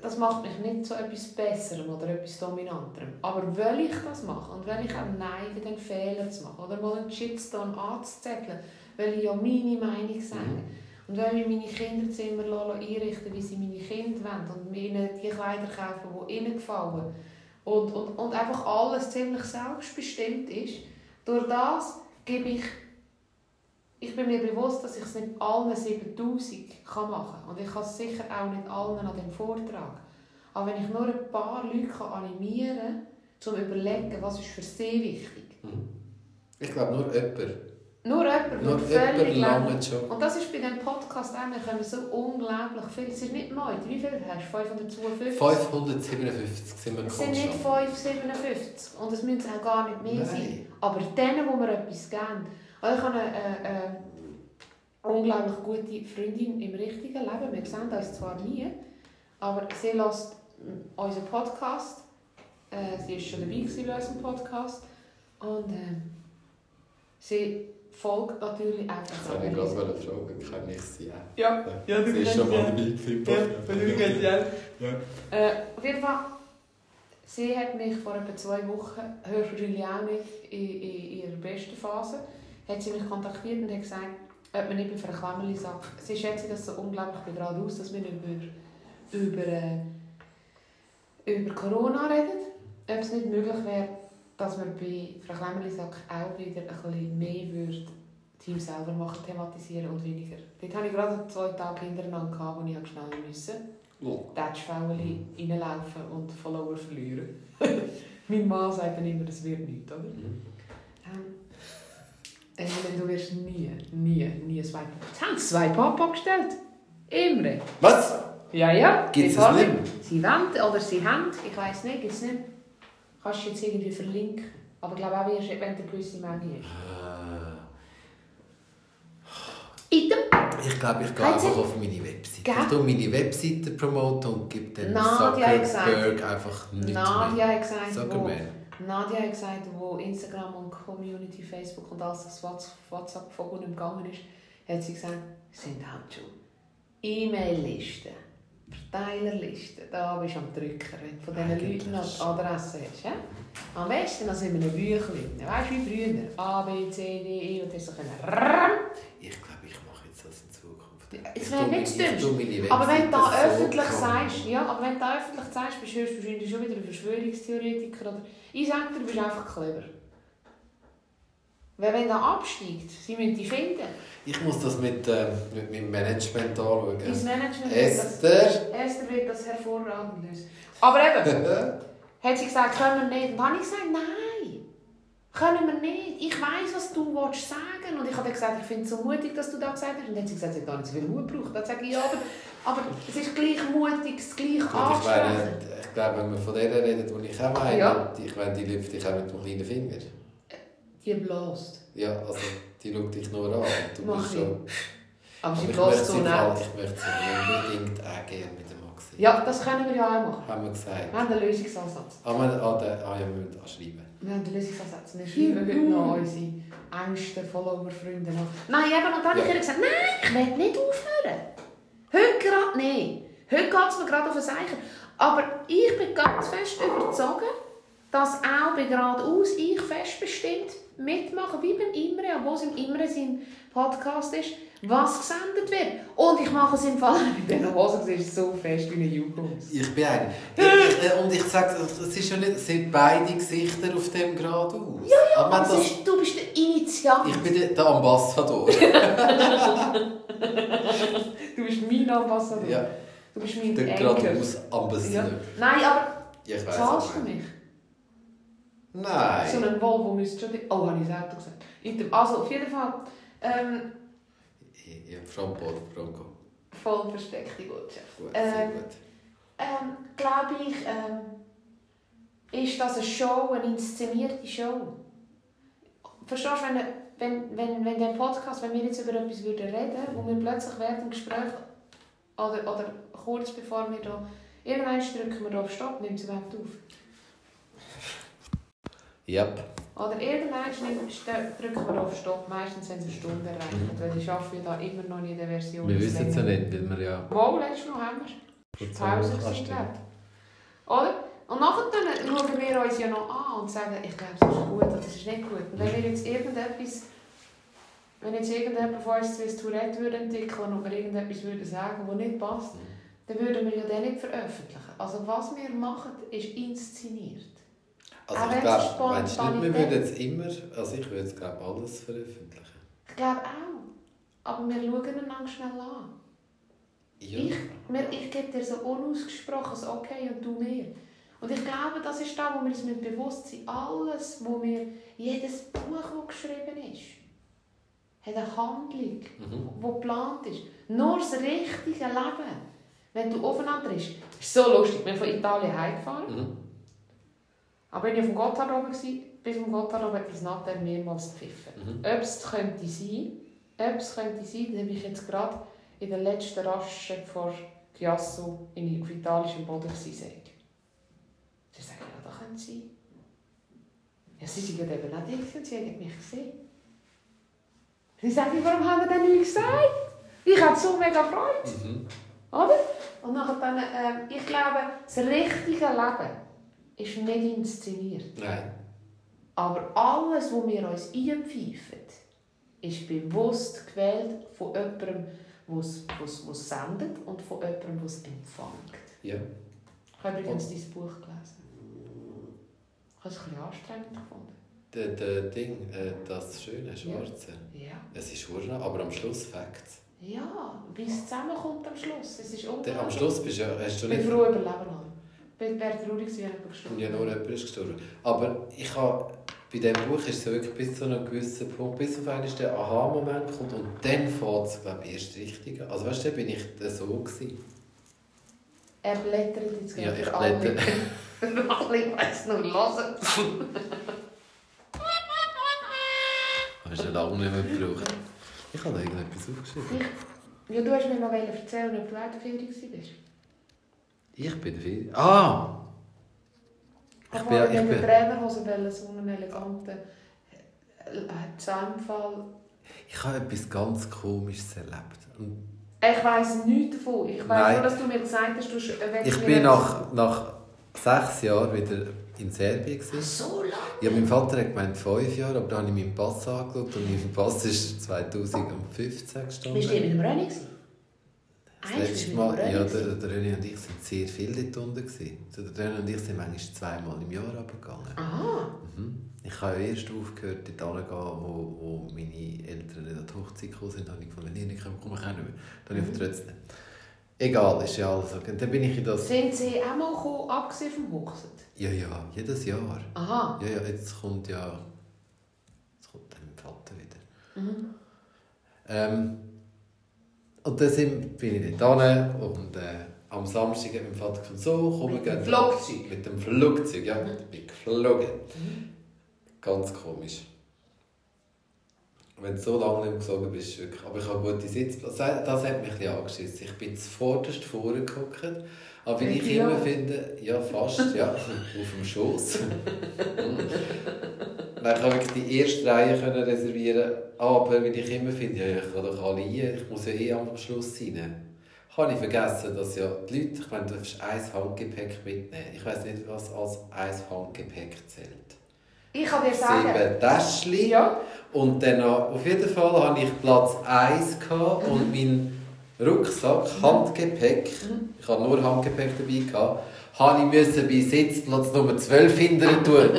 Das macht mich nicht zu etwas Besserem oder etwas Dominanterem. Aber weil ich das mache und weil ich auch neige, den Fehler zu machen oder mal einen Shitstorm anzuzetteln, weil ich ja meine Meinung sage. Mhm. Und wenn ich meine Kinderzimmer einrichten wie sie meine Kinder wollen und mir ihnen die Kleider kaufen, die ihnen gefallen und, und, und einfach alles ziemlich selbstbestimmt ist, durch das gebe ich ich bin mir bewusst, dass ich es nicht allen 7000 machen kann. Und ich kann es sicher auch nicht allen an dem Vortrag. Aber wenn ich nur ein paar Leute animieren kann, um zu überlegen, was ist für sie wichtig. Ich glaube, nur jemand. Nur jemand, nur völlig lange schon. Und das ist bei diesem Podcast auch, wir können so unglaublich viel. Es ist nicht neu. Wie viel hast du? 552? 557 sind wir Es sind nicht 557. Und es müssen auch gar nicht mehr Nein. sein. Aber denen, wo wir etwas geben, also ich habe eine, eine, unglaublich gute Freundin im richtigen Leben. Wir sehen uns zwar nie, aber sie lässt unseren Podcast. Äh, sie war schon dabei bei unserem Podcast. Und äh, sie folgt natürlich auch. Habe ich gerade fragen, kann ich sie auch? Ja, ja du Sie ist schon mal dabei gewesen. Ja, du ja. ja. Äh, auf jeden Fall, sie hat mich vor etwa zwei Wochen, du auch nicht, in, in ihrer besten Phase, hat sie mich kontaktiert und hat gesagt, ob man nicht bei Frau Klammerli sagt, sie schätzt das so unglaublich geradeaus, dass wir über, über, über Corona reden. Ob es nicht möglich wäre, dass wir bei Frau Klemmerli sagt, auch wieder ein bisschen mehr würde Team selber machen, thematisieren und weniger. Dort hatte ich gerade zwei Tage hintereinander, gehabt, wo ich schnell musste. Oh. Touchfälle reinlaufen und Follower verlieren. mein Mann sagt dann immer, das wird nichts, oder? Mhm. Ähm, Helen, du wirst nie, nie, nie Swipe. Jetzt haben sie Swipe Up abgestellt. Immer. Was? Ja, ja. Gibt es nicht? Sie wollen oder sie haben, ich weiß nicht, gibt es nicht. Kannst du jetzt irgendwie verlinken. Aber ich glaube auch erst, wenn der gewisse Menge ist. Ah. Item. Ich glaube, ich gehe einfach auf meine Webseite. Gell? Ich tue meine Webseite promoten und gebe den Zuckerberg einfach nichts Nadia mehr. hat gesagt, Zuckerberg. Nadia hat gesagt, wo Instagram und Community, Facebook und alles das WhatsApp von gut gegangen ist, hat sie gesagt, sind halt schon E-Mail-Listen, Verteilerlisten, da bist du am Drücker, wenn du von diesen Leuten noch die Adresse hast. Ja? Am besten als in einem Büchlein, weißt du wie früher, A, B, C, D, E und dann so können Ich glaube, ich mache jetzt das in Zukunft. Es wäre nicht das Aber wenn du da öffentlich so sagst, ja, aber wenn du da öffentlich sagst, bist du wahrscheinlich schon wieder ein Verschwörungstheoretiker oder ich sage dir, du bist einfach clever. Weil wenn er absteigt, sie müssen die finden. Ich muss das mit, äh, mit meinem Management anschauen. Dein Management Esther. Wird das, Esther wird das hervorragend lösen. Aber eben, hat sie gesagt, können wir nicht. Und dann habe ich gesagt, nein. Können wir nicht. Ich weiß, was du willst sagen Und ich habe gesagt, ich finde es so mutig, dass du das gesagt hast. Und dann hat sie gesagt, sie hat gar nicht so viel Mut gebraucht. Dann sage ich, ja, aber, aber es ist gleich mutig, es gleich Gut, ich, meine, ich glaube, wenn wir von der reden, die ich auch meine, Ja. die, ich meine, die lüpft dich auch mit dem kleinen Finger. Die bläst. Ja, also die schaut dich nur an. Du Mach bist schon... Aber sie möchte so nett. ich möchte sie unbedingt auch gerne mit dem Maxi. Ja, das können wir ja auch machen. Haben wir gesagt. Wir haben einen Lösungsansatz. Ah, wir, ah, der, ah ja, wir müssen anschreiben. Wir haben einen Lösungsansatz. Wir schreiben heute noch unsere engsten Follower-Freunde an. Nein, eben, und dann habe ich Ja. gesagt, nein, ich will nicht aufhören. Heute gerade nicht. Heute geht es mir gerade auf den Seichen. Aber ich bin ganz fest überzeugt, dass auch bei geradeaus ich fest bestimmt mitmache, wie beim Imre, obwohl es im Imre sein Podcast ist, was gesendet wird. Und ich mache es im Fall mit diesen Hosen, sie ist so fest wie eine Jugendhose. Ich bin ein. Ich, und ich sage, es ist ja nicht, es sind beide Gesichter auf dem geradeaus. Ja, ja, Aber das, ist, du bist der Initiant. ich bin der, der Ambassador. Du bist mein Ambassador. ja, Du bist mein der geradeaus Ja. Ambassador. Nein, aber Ja, zahlst du mich? So Nein. einen Volvo müsste schon... Oh, habe ich das Auto gesagt. Also, auf jeden Fall... Ähm, Ja, Frontboard, Bronco. voll versteckte Botschaft. Gut, sehr Ähm, gut. Ähm, glaube ich, ähm, ist das eine Show, eine inszenierte Show. Verstehst du, wenn, wenn, wenn, wenn der Podcast, wenn wir jetzt über etwas würden reden, wo wir plötzlich während dem Gespräch oder, oder kurz bevor wir da, irgendwann drücken wir da auf Stopp, nimmt es überhaupt auf. Yep. Oder irgendwann drücken wir auf Stopp, meistens wenn es eine Stunde erreicht, weil ich arbeite da immer noch nicht in der Version. Wir wissen es ja nicht, weil wir ja... Wo, letztes Mal haben wir Pause ich. Oder? Und nachher schauen wir uns ja noch an und sagen, ich glaube, das ist gut oder das ist nicht gut. Und wenn wir jetzt irgendetwas, wenn jetzt irgendjemand von uns das Tourette würde entwickeln und wir irgendetwas würde sagen, das nicht passt, dann würden wir ja den nicht veröffentlichen. Also was wir machen, ist inszeniert. Also ich glaube, meinst du nicht, wir würden jetzt immer... Also ich würde jetzt glaube alles veröffentlichen. Ich glaube auch. Aber wir schauen lang schnell an. Ja. Ich, mir, ich gebe dir so unausgesprochenes Okay und du mir. Und ich glaube, das ist da, wo wir uns mit bewusst sind. Alles, wo wir, jedes Buch, das geschrieben ist, hat eine Handlung, Mhm. die geplant ist. Nur das richtige Leben. Wenn du aufeinander bist. Das ist so lustig. Wir sind von Italien heimgefahren. Mhm. Aber ich war auf dem Gotthard oben. gewesen. Bis zum Gotthard oben hat das Nattel mehrmals gepfiffen. Mhm. Ob es könnte sein, ob es könnte sein, dann bin ich jetzt gerade in der letzten Rasche vor Chiasso in, auf italischem Boden gewesen. Sie sagen, ja, das könnte sein. Ja, sie sind eben ich und sie haben mich gesehen. Sie sagen, warum haben wir denn nichts gesagt? Ich hatte so mega Freude, Mhm. oder? Und nachher dann, ähm, ich glaube, das richtige Leben ist nicht inszeniert. Nein. Aber alles, was wir uns einpfeifen, ist bewusst gewählt von jemandem, der es sendet und von jemandem, der es empfängt. Ja. Ich habe übrigens dein Buch gelesen. Ich habe es ein bisschen anstrengend gefunden. Der, der Ding, äh, das schöne Schwarze. Ja. Es ist schon, aber am Schluss Facts. Ja, wie es zusammenkommt am Schluss. Es ist Der, am unglaublich. Schluss bist du, ja- hast du Ich bin nicht... froh über Leben lang. Ich wäre traurig gewesen, wenn jemand gestorben Ja, nur jemand ist gestorben. Aber ich habe... Bei diesem Buch ist es wirklich bis zu einem gewissen Punkt, bis auf einmal der Aha-Moment kommt und dann fängt es, glaube ich, erst richtig an. Also weißt du, da bin ich so gewesen. Er blättert jetzt Ja, gerade ich für alle. die es nur hören. Hast du lange nicht mehr gebraucht. Ich habe da irgendetwas aufgeschrieben. Ich, ja, du hast mir noch erzählen, ob du auch der Ferien warst. Ich bin Ferien... Ah! Ich Ich bin, ich in der bin, Trainerhose wollen, so einen eleganten äh, Zusammenfall. ich habe etwas ganz Komisches erlebt. Und Ich weiss nichts davon. Ich weiss Nein. nur, dass du mir gesagt hast, du äh, ich bin nach, nach sechs Jahren wieder in Serbien. Ach, Gewesen. so lange? Ja, mein Vater hat gemeint fünf Jahre, aber dann habe ich meinen Pass angeschaut und mein Pass ist 2015 gestanden. Bist du mit dem Rennen? Das bist letzte Mal, Rennen ja, der, der René und ich sind sehr viel dort unten. Gewesen. Also Der René und ich sind manchmal zweimal im Jahr runtergegangen. Aha. Mhm. Ich habe ja erst aufgehört, dort hinzugehen, wo, wo meine Eltern nicht an die Hochzeit gekommen sind. Da habe ich gefunden, wenn ihr nicht kommt, komme ich auch nicht mehr. Dann habe ich Mhm. trotzdem. Egal, ist ja alles. Und dann bin ich in das... Sind sie auch mal gekommen, abgesehen vom Hochzeit? Ja, ja, jedes Jahr. Aha. Ja, ja, jetzt kommt ja Mhm. Ähm, und dann sind, bin ich dort hin und äh, am Samstag hat mein Vater gesagt, so, komm, Mit wir dem Flugzeug? Mit dem Flugzeug, ja. Mhm. Ich bin geflogen. Ganz komisch. Wenn du so lange nicht geflogen bist, wirklich. Aber ich habe gute Sitzplätze. Das, das hat mich ein bisschen angeschissen. Ich bin zuvorderst vorne geguckt. Aber wie ich Pilot? immer finde, ja, fast, ja, auf dem Schoß. Kann ich die erste Reihe können reservieren. Aber wie ich immer finde, ja, ich kann doch alle rein, ich muss ja eh am Schluss rein. Habe ich vergessen, dass ja die Leute, ich meine, du darfst ein Handgepäck mitnehmen. Ich weiß nicht, was als ein Handgepäck zählt. Ich kann dir sagen. Sieben Täschchen. Ja. Und dann auf jeden Fall hatte ich Platz 1 gehabt Mhm. und mein Rucksack, Handgepäck, ich hatte nur Handgepäck dabei, gehabt, habe ich müssen bei Sitzplatz Nummer 12 hinterher tun.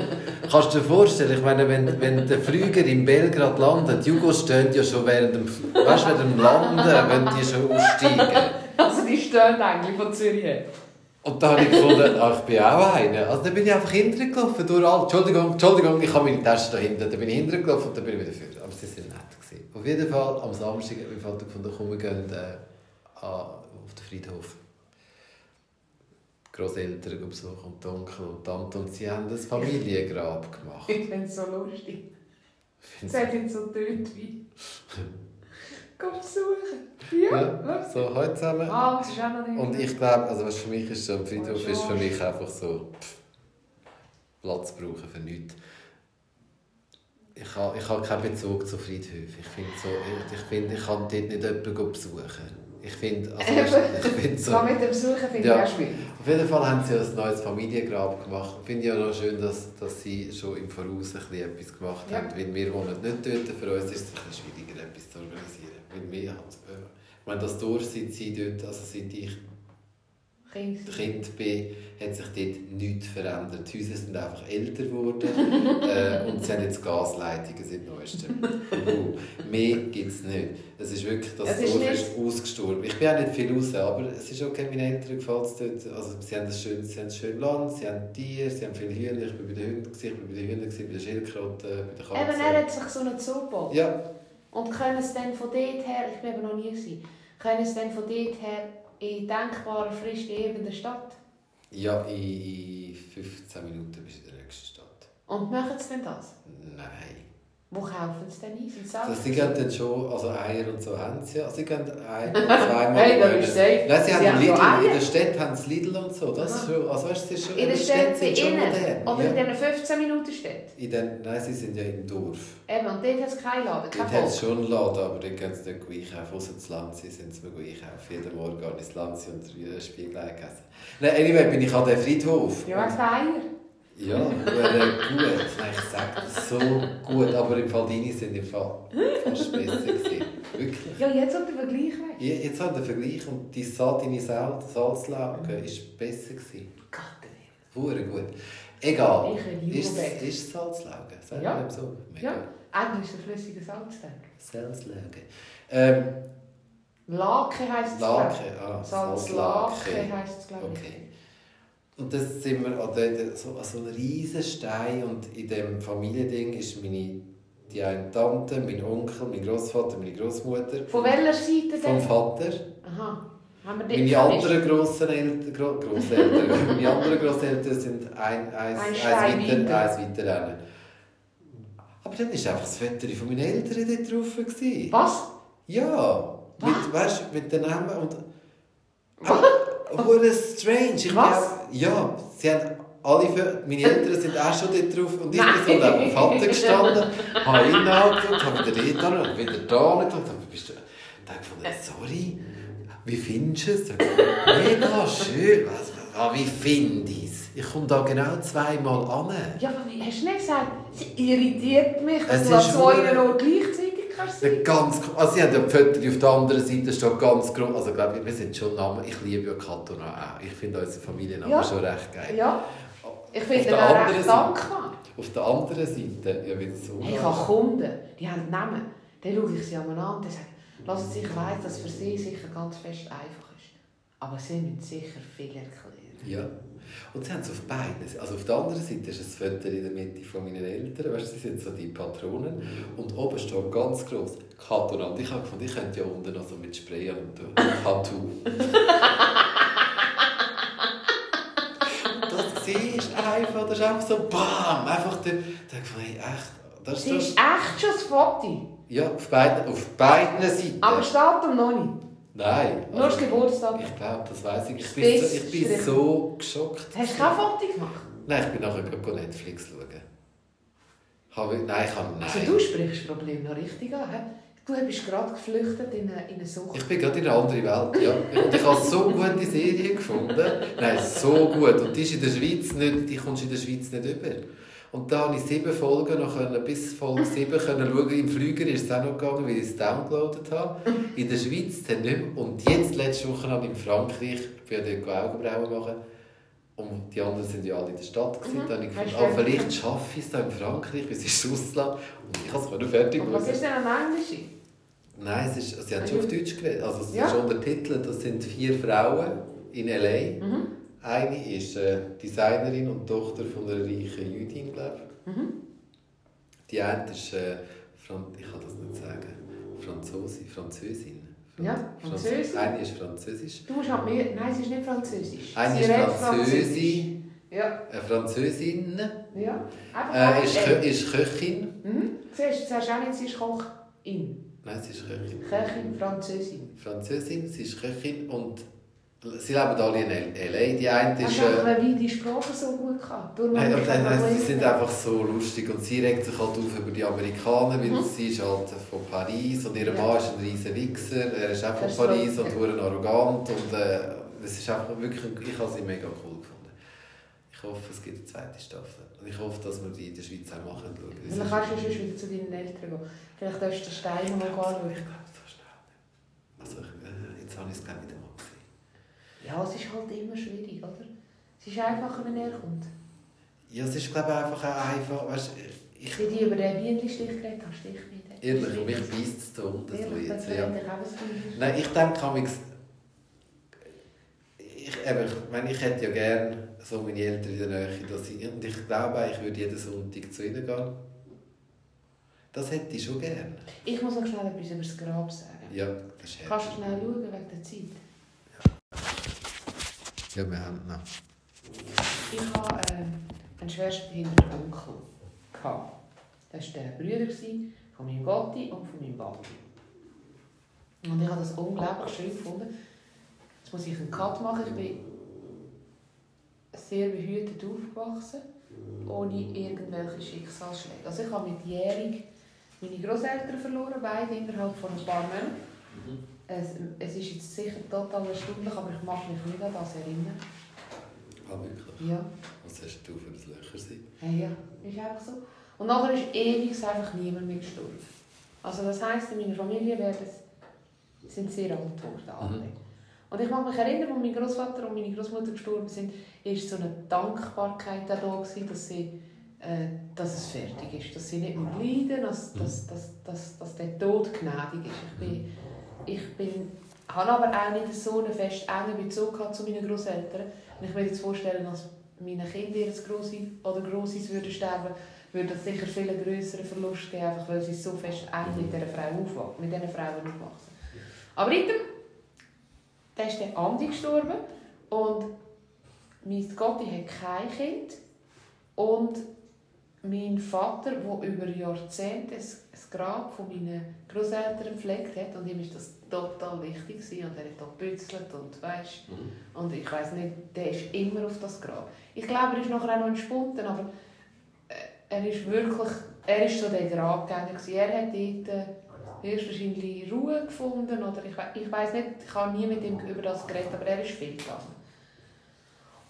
Kannst du dir vorstellen, ich meine, wenn, wenn der Flüger in Belgrad landet, die Jugos stehen ja schon während dem, weißt, während dem Landen, wenn die schon aussteigen. Also die stehen eigentlich von Zürich her. Und dann habe ich gefunden, ach, ich bin auch einer. Also dann bin ich einfach hinterher gelaufen, durch all. Entschuldigung, Entschuldigung, ich habe meine Tasche da hinten. Dann bin ich hinterher gelaufen und dann bin ich wieder vor. Aber sie sind nett. Gewesen. Auf jeden Fall, am Samstag mein Vater gefunden, komm, wir gehen äh, auf den Friedhof. Die Grosseltern besuchen und Onkel und Tante. Und sie haben ein Familiengrab gemacht. Ich finde es so lustig. Hat jetzt so tönt wie. Komm besuchen. Ja, Ja, so, heute zusammen. Ah, das ist auch noch nicht. Und ich glaube, also was für mich ist so, ein Friedhof Oh, ist für mich einfach so pff, Platz brauchen für nichts. Ich habe, ich habe keinen Bezug zu Friedhöfen. Ich finde, so, ich, ich, finde, ich kann dort nicht jemanden besuchen. Ich finde, also, ich finde so, mit dem Besuchen finde Ja. ich auch schwierig. auf jeden Fall haben sie ein neues Familiengrab gemacht. Ich finde ja noch schön, dass, dass sie schon im Voraus ein bisschen etwas gemacht Ja. haben. Weil wir wohnen nicht dort. Für uns ist es ein bisschen schwieriger, etwas zu organisieren. Weil wir haben, äh, ich meine, das Dorf, seit sie dort, also seit ich Kind. Kind bin, hat sich dort nichts verändert. Die Häuser sind einfach älter geworden äh, und sie haben jetzt Gasleitungen seit neuestem. Uh, mehr gibt es nicht. Es ist wirklich, das Dorf nicht- ist ausgestorben. Ich bin auch nicht viel raus, aber es ist okay, meinen Eltern gefällt es dort. Also, sie haben ein schönes, sie haben ein schönes Land, sie haben Tiere, sie haben viele Hühner. Ich war bei den Hühnern, ich war bei den Hühnern, bei den Schildkröten, bei den Katzen. Eben, er hat sich so einen Zoo gebaut. Ja, Und können es dann von dort her, ich bin eben noch nie gewesen, können es dann von dort her in denkbarer Frist in irgendeine Stadt? ja, in 15 Minuten bist du in der nächsten Stadt. Und machen sie denn das? Nein. Wo kaufen sie denn ein? Sind sie Also, sie gehen dann schon, also Eier und so haben sie ja. Sie gehen ein oder zweimal Hey, ist safe. Nein, sie, Sie haben Lidl, so in der Stadt haben sie Lidl und so. Das ist Aha. schon, also weißt, ist schon, in der Stadt sind schon modern. Oder in ja. diesen 15 Minuten Stadt? in den, nein, sie sind ja im Dorf. Eben, und dort hat es keinen Laden, kein Dort hat es schon einen Laden, aber dort gehen sie nicht einkaufen. Ausser das Lanzi sind sie einkaufen. Jeden Morgen gehe ich ins Lanzi und wieder ein Spiegelei gegessen. Nein, anyway, bin ich an den Friedhof. Ja, der Eier. Ja, gut. Nein, ich sage das so gut. Aber im Fall deine sind im Fall fast besser gewesen. Wirklich. Ja, jetzt hat der Vergleich weg. Ja, Jetzt hat der Vergleich und die Satine Salz, Salzlauge ist besser gewesen. Gott, Hure gut. Egal. Ich Ist, ist Salzlauge? Sagt Ja. dem so? Mega. Ja. eigentlich ist ein flüssiger Salzteig. Salzlauge. Ähm, Lake heisst es, Lake, ah, Salzlake. heisst es, glaube ich. Okay. Und das sind wir an, der, so, an so einem riesen Stein und in dem Familiending ist meine die eine Tante, mein Onkel, mein Großvater, meine Großmutter Von welcher Seite vom denn? Vater. Aha. Haben wir Meine anderen grossen Eltern, Gro Grosseltern, meine anderen Grosseltern sind ein, eins, Ein eins, Stein weiter, weiter. eins weiter rennen. Aber dann war einfach das Foto von meinen Eltern dort drauf. gewesen. Was? Ja, Was? mit, weißt, mit den Namen und... Wurde strange. Ich Was? Ja, sie haben alle, meine Eltern sind auch schon dort drauf und ich bin so neben dem Vater gestanden, habe ihn angeschaut, habe wieder an und wieder da habe bist du... Und ich gefunden, sorry, wie findest du es? Mega schön. Was, was, wie finde ich es? Ich komme da genau zweimal an. Ja, aber wie hast du nicht gesagt? Sie irritiert mich, dass Es an zwei Orten gleichzeitig Eine Ganz, also sie haben ja Fotos auf der anderen Seite steht ganz groß. Also glaube ich, wir sind schon Namen. Ich liebe ja Katona auch. Ich finde unseren Familiennamen Ja. schon recht geil. Ja, ich finde der ihn auch recht Seite- dankbar. Auf der anderen Seite, ja wieder so. Ich habe Kunden, die haben Namen. Dann schaue ich sie einmal an und sage, lassen Sie sich weiss, dass für sie sicher ganz fest einfach ist. Aber sie müssen sicher viel erklären. Ja. Und sie haben es auf beiden. Also auf der anderen Seite ist ein Foto in der Mitte von meinen Eltern. Weißt, sie sind so die Patronen. Und oben steht ganz gross Kato. Und ich habe gefunden, ich könnte ja unten noch so mit Spray und. Tattoo. das siehst einfach, das ist einfach so BAM! Einfach der, da ich hey, echt. Das, das ist echt schon das Foto? Ja, auf beiden, auf beiden Seiten. Aber Datum noch nicht? Nein. Nur das Geburtstag? Ich glaube, das weiß ich. Ich bin, so, ich bin so geschockt. Hast du kein Foto gemacht? Nein, ich bin nachher gerade Netflix schauen. Habe, nein, ich habe... Nein. Also du sprichst das Problem noch richtig an, he? Du bist gerade geflüchtet in eine, in eine Sucht. Ich bin gerade in eine andere Welt, ja. Und ich habe so gute Serie gefunden. Nein, so gut. Und die ist in der Schweiz nicht, die kommst du in der Schweiz nicht über. Und da konnte ich sieben Folgen noch können, bis Folge sieben können schauen. Im Flüger ist es auch noch gegangen, weil ich es downloadet habe. In der Schweiz dann nicht mehr. Und jetzt, letzte Woche, noch in Frankreich, ich bin ja dort Augenbrauen machen. Und die anderen sind ja alle in der Stadt. Gewesen. Mhm. Da habe ich gedacht, ah, vielleicht schaffe ich es da in Frankreich, weil es ist Russland. Und ich habe es fertig Und was ist denn am Englisch? Nein, es ist, sie haben schon auf Deutsch geredet. Also es ja. ist untertitelt, das sind vier Frauen in L.A. Mhm. Eine ist äh, Designerin und Tochter von einer reichen Jüdin, glaube ich. Mhm. Die eine ist, äh, Fran ich kann das nicht sagen, Franzosin. Französin. Franz ja, Französin. Eine ist Französisch. Du halt mehr... Nein, sie ist nicht Französisch. Eine sie ist Französin. Ja. Eine Französin. Ja. Äh, ist, Kö ist Köchin. Mhm. Siehst, du sagst auch nicht, sie ist Kochin. Nein, sie ist Köchin. Köchin, Französin. Französin, sie ist Köchin und Sie leben alle in L.A. Die eine ist... Äh, wie die Sprache so gut kann. Nein, nein, sie sind einfach so lustig und sie regt sich halt auf über die Amerikaner, weil mhm. sie ist halt von Paris und ihr Mann ist ein riesen Wichser, er ist auch von Paris und hure arrogant und äh, es ist einfach wirklich, ich habe sie mega cool gefunden. Ich hoffe, es gibt eine zweite Staffel und ich hoffe, dass wir die in der Schweiz auch machen. Dann kannst du schon wieder zu deinen Eltern gehen. Vielleicht darfst du den Stein mal anschauen. Ich glaube, so schnell. Also, jetzt habe ich es gerne wieder ja, es ist halt immer schwierig, oder? Es ist einfacher, wenn er kommt. Ja, es ist glaube ich einfach auch einfach, weißt, ich... Wie die über den Bienenstich geredet hast, Stich nicht. Ehrlich, mich beißt es da unten so jetzt. Ja. Nein, ich denke, ich, eben, ich, meine, ich hätte ja gerne so meine Eltern in der Nähe, dass ich, und ich glaube, ich würde jeden Sonntag zu ihnen gehen. Das hätte ich schon gerne. Ich muss noch schnell etwas über das Grab sagen. Ja, das ist Kannst du schnell schauen wegen der Zeit? Ja, wir haben noch. Ich hatte äh, einen schwerstbehinderten Onkel. Das war der Brüder von meinem Gotti und von meinem Vati. Und ich habe das unglaublich schön gefunden. Jetzt muss ich einen Cut machen. Ich bin sehr behütet aufgewachsen, ohne irgendwelche Schicksalsschläge. Also ich habe mit jährig meine Großeltern verloren, beide innerhalb von ein paar Monaten. Mhm. Es, es ist jetzt sicher total erstaunlich, aber ich mag mich nicht an das erinnern. Ah, wirklich? Ja. Was hast du für ein Löcher Ja, ja, ist einfach so. Und nachher ist ewig einfach niemand mehr gestorben. Also das heisst, in meiner Familie werden, sind sehr alt geworden. Mhm. Und ich mag mich erinnern, als mein Großvater und meine Großmutter gestorben sind, war so eine Dankbarkeit da, gewesen, dass, sie, äh, dass es fertig ist. Dass sie nicht mehr leiden, dass, mhm. dass, dass, dass, dass der Tod gnädig ist. Ich bin ich bin, habe aber auch nicht so einen fest engen Bezug zu meinen Großeltern. Und ich mir jetzt vorstellen, dass meine Kinder jetzt Grossi oder Grossis würden sterben, würde das sicher viel größeren Verlust geben, einfach weil sie so fest eng mit dieser Frau aufwachsen, mit diesen Frauen aufwachsen. Aber item, dann ist der Andi gestorben und mein Gotti hat kein Kind und mein Vater, der über Jahrzehnte das Grab von meinen Großeltern gepflegt hat und ihm ist das total wichtig gewesen. und er hat da gebützelt und weißt mhm. und ich weiß nicht, der ist immer auf das Grab. Ich glaube, er ist nachher auch noch entspunten, aber äh, er ist wirklich, er ist so der Grabgänger gewesen. Er hat dort äh, höchstwahrscheinlich Ruhe gefunden oder ich, ich weiß nicht, ich habe nie mit ihm über das geredet, aber er ist viel gegangen.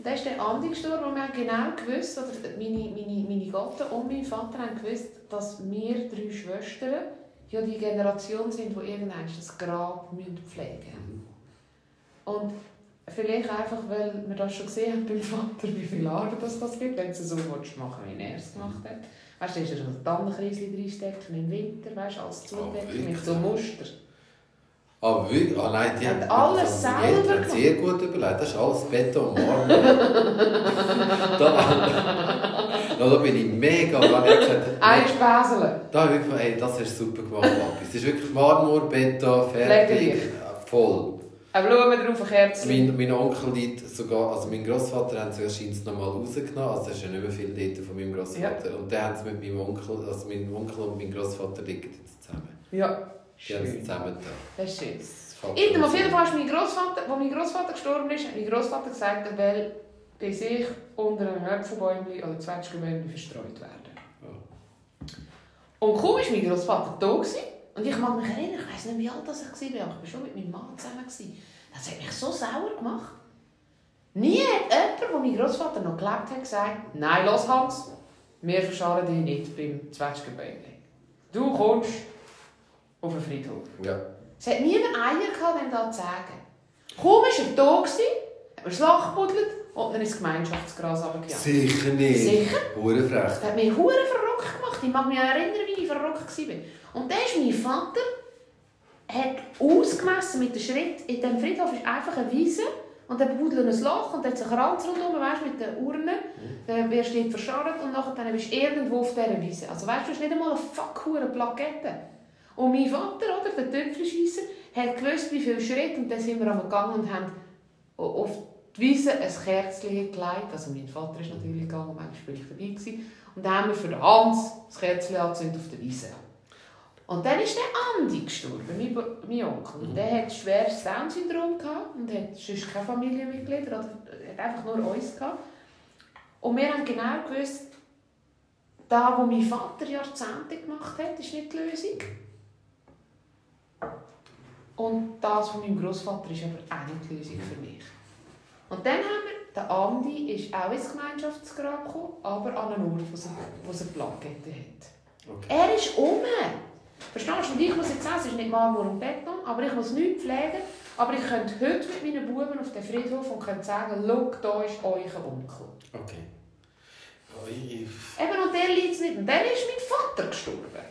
Und dann ist der Andi gestorben und wir haben genau gewusst, oder meine, meine, meine Gatten und mein Vater haben gewusst, dass wir drei Schwestern ja die Generation sind, die irgendwann das Grab pflegen müssen. Und vielleicht einfach, weil wir das schon gesehen haben beim Vater, wie viel Arbeit das, das gibt, wenn du es so machen wie er es gemacht hat. Weißt du, da ist er so ein Tannenkreisli reinsteckt im Winter, weißt du, als Zudecken mit so Muster. Ah, wirklich? Ah, nein, die Hat haben alles selber Eltern gemacht. sehr gut überlegt. Das ist alles Beton und Marmor. da, da bin ich mega. Da habe ich gesagt, Ein Späsele. da habe ich ey, das hast du super gemacht, Papi. Es ist wirklich Marmor, Beton, fertig. Voll. Eine Blume drauf, ein Kerzchen. Mein, mein Onkel liegt sogar, also mein Großvater haben sie erscheint nochmal rausgenommen, also es ist ja nicht mehr viel dort von meinem Großvater. Und dann haben sie mit meinem Onkel, also mein Onkel und mein Großvater liegen jetzt zusammen. Ja, Die haben es zusammen da. Das ist schön. Mir auf jeden. Fall ist mein Großvater, als mein Großvater gestorben ist, hat mein Großvater gesagt, er will bei sich unter einem Äpfelbäumchen oder Zwetschgenbäumchen verstreut werden. Ja. Und kaum war mein Großvater da gewesen, und ich mag mich erinnern, ich weiß nicht, wie alt das ich war, aber ich war schon mit meinem Mann zusammen. Gewesen. Das hat mich so sauer gemacht. Nie hat jemand, der mein Großvater noch gelebt hat, gesagt, nein, los Hans, wir verschalen dich nicht beim Zwetschgenbäumchen. Du kommst auf den Friedhof. Ja. Es hat niemand Eier gehabt, dem das zu sagen. Kaum war er da, hat man Schlag gebuddelt und dann ins Gemeinschaftsgras runtergejagt. Sicher nicht. Sicher. Hurenfrech. Das hat mich hure verrückt gemacht. Ich mag mich erinnern, wie ich verrückt war. Und dann ist mein Vater hat ausgemessen mit dem Schritt. In diesem Friedhof ist einfach eine Wiese und dann budelt ein Loch und dann hat sich ein Kranz rundherum, weißt, mit den Urnen. Dann wer steht verscharrt und nachher dann bist du irgendwo auf dieser Wiese. Also weißt du, du hast nicht einmal eine fuck hure Plakette. Und mein Vater, oder, der Töpfelscheisser, hat gewusst, wie viele Schritte und dann sind wir am gegangen und haben auf die Wiese ein Kerzchen gelegt. Also mein Vater ist natürlich gegangen, manchmal war ich dabei. Gewesen. Und dann haben wir für den Hans das Kerzchen angezündet auf der Wiese. Und dann ist der Andi gestorben, mein, mein Onkel. Und der hat schweres Down-Syndrom und hat sonst keine Familienmitglieder, oder hat einfach nur uns gehabt. Und wir haben genau gewusst, da, wo mein Vater Jahrzehnte gemacht hat, ist nicht die Lösung. Und das von meinem Großvater ist aber auch nicht die Lösung für mich. Und dann haben wir, der Andi ist auch ins Gemeinschaftsgrab gekommen, aber an einen Ort, wo es, wo es eine Plakette hat. Okay. Er ist um. Verstehst du? Und ich muss jetzt sagen, es ist nicht Marmor und Beton, aber ich muss nichts pflegen. Aber ich könnte heute mit meinen Buben auf den Friedhof und könnte sagen, schau, da ist euer Onkel. Okay. Ich- ich- Eben, und der liegt nicht. Und dann ist mein Vater gestorben.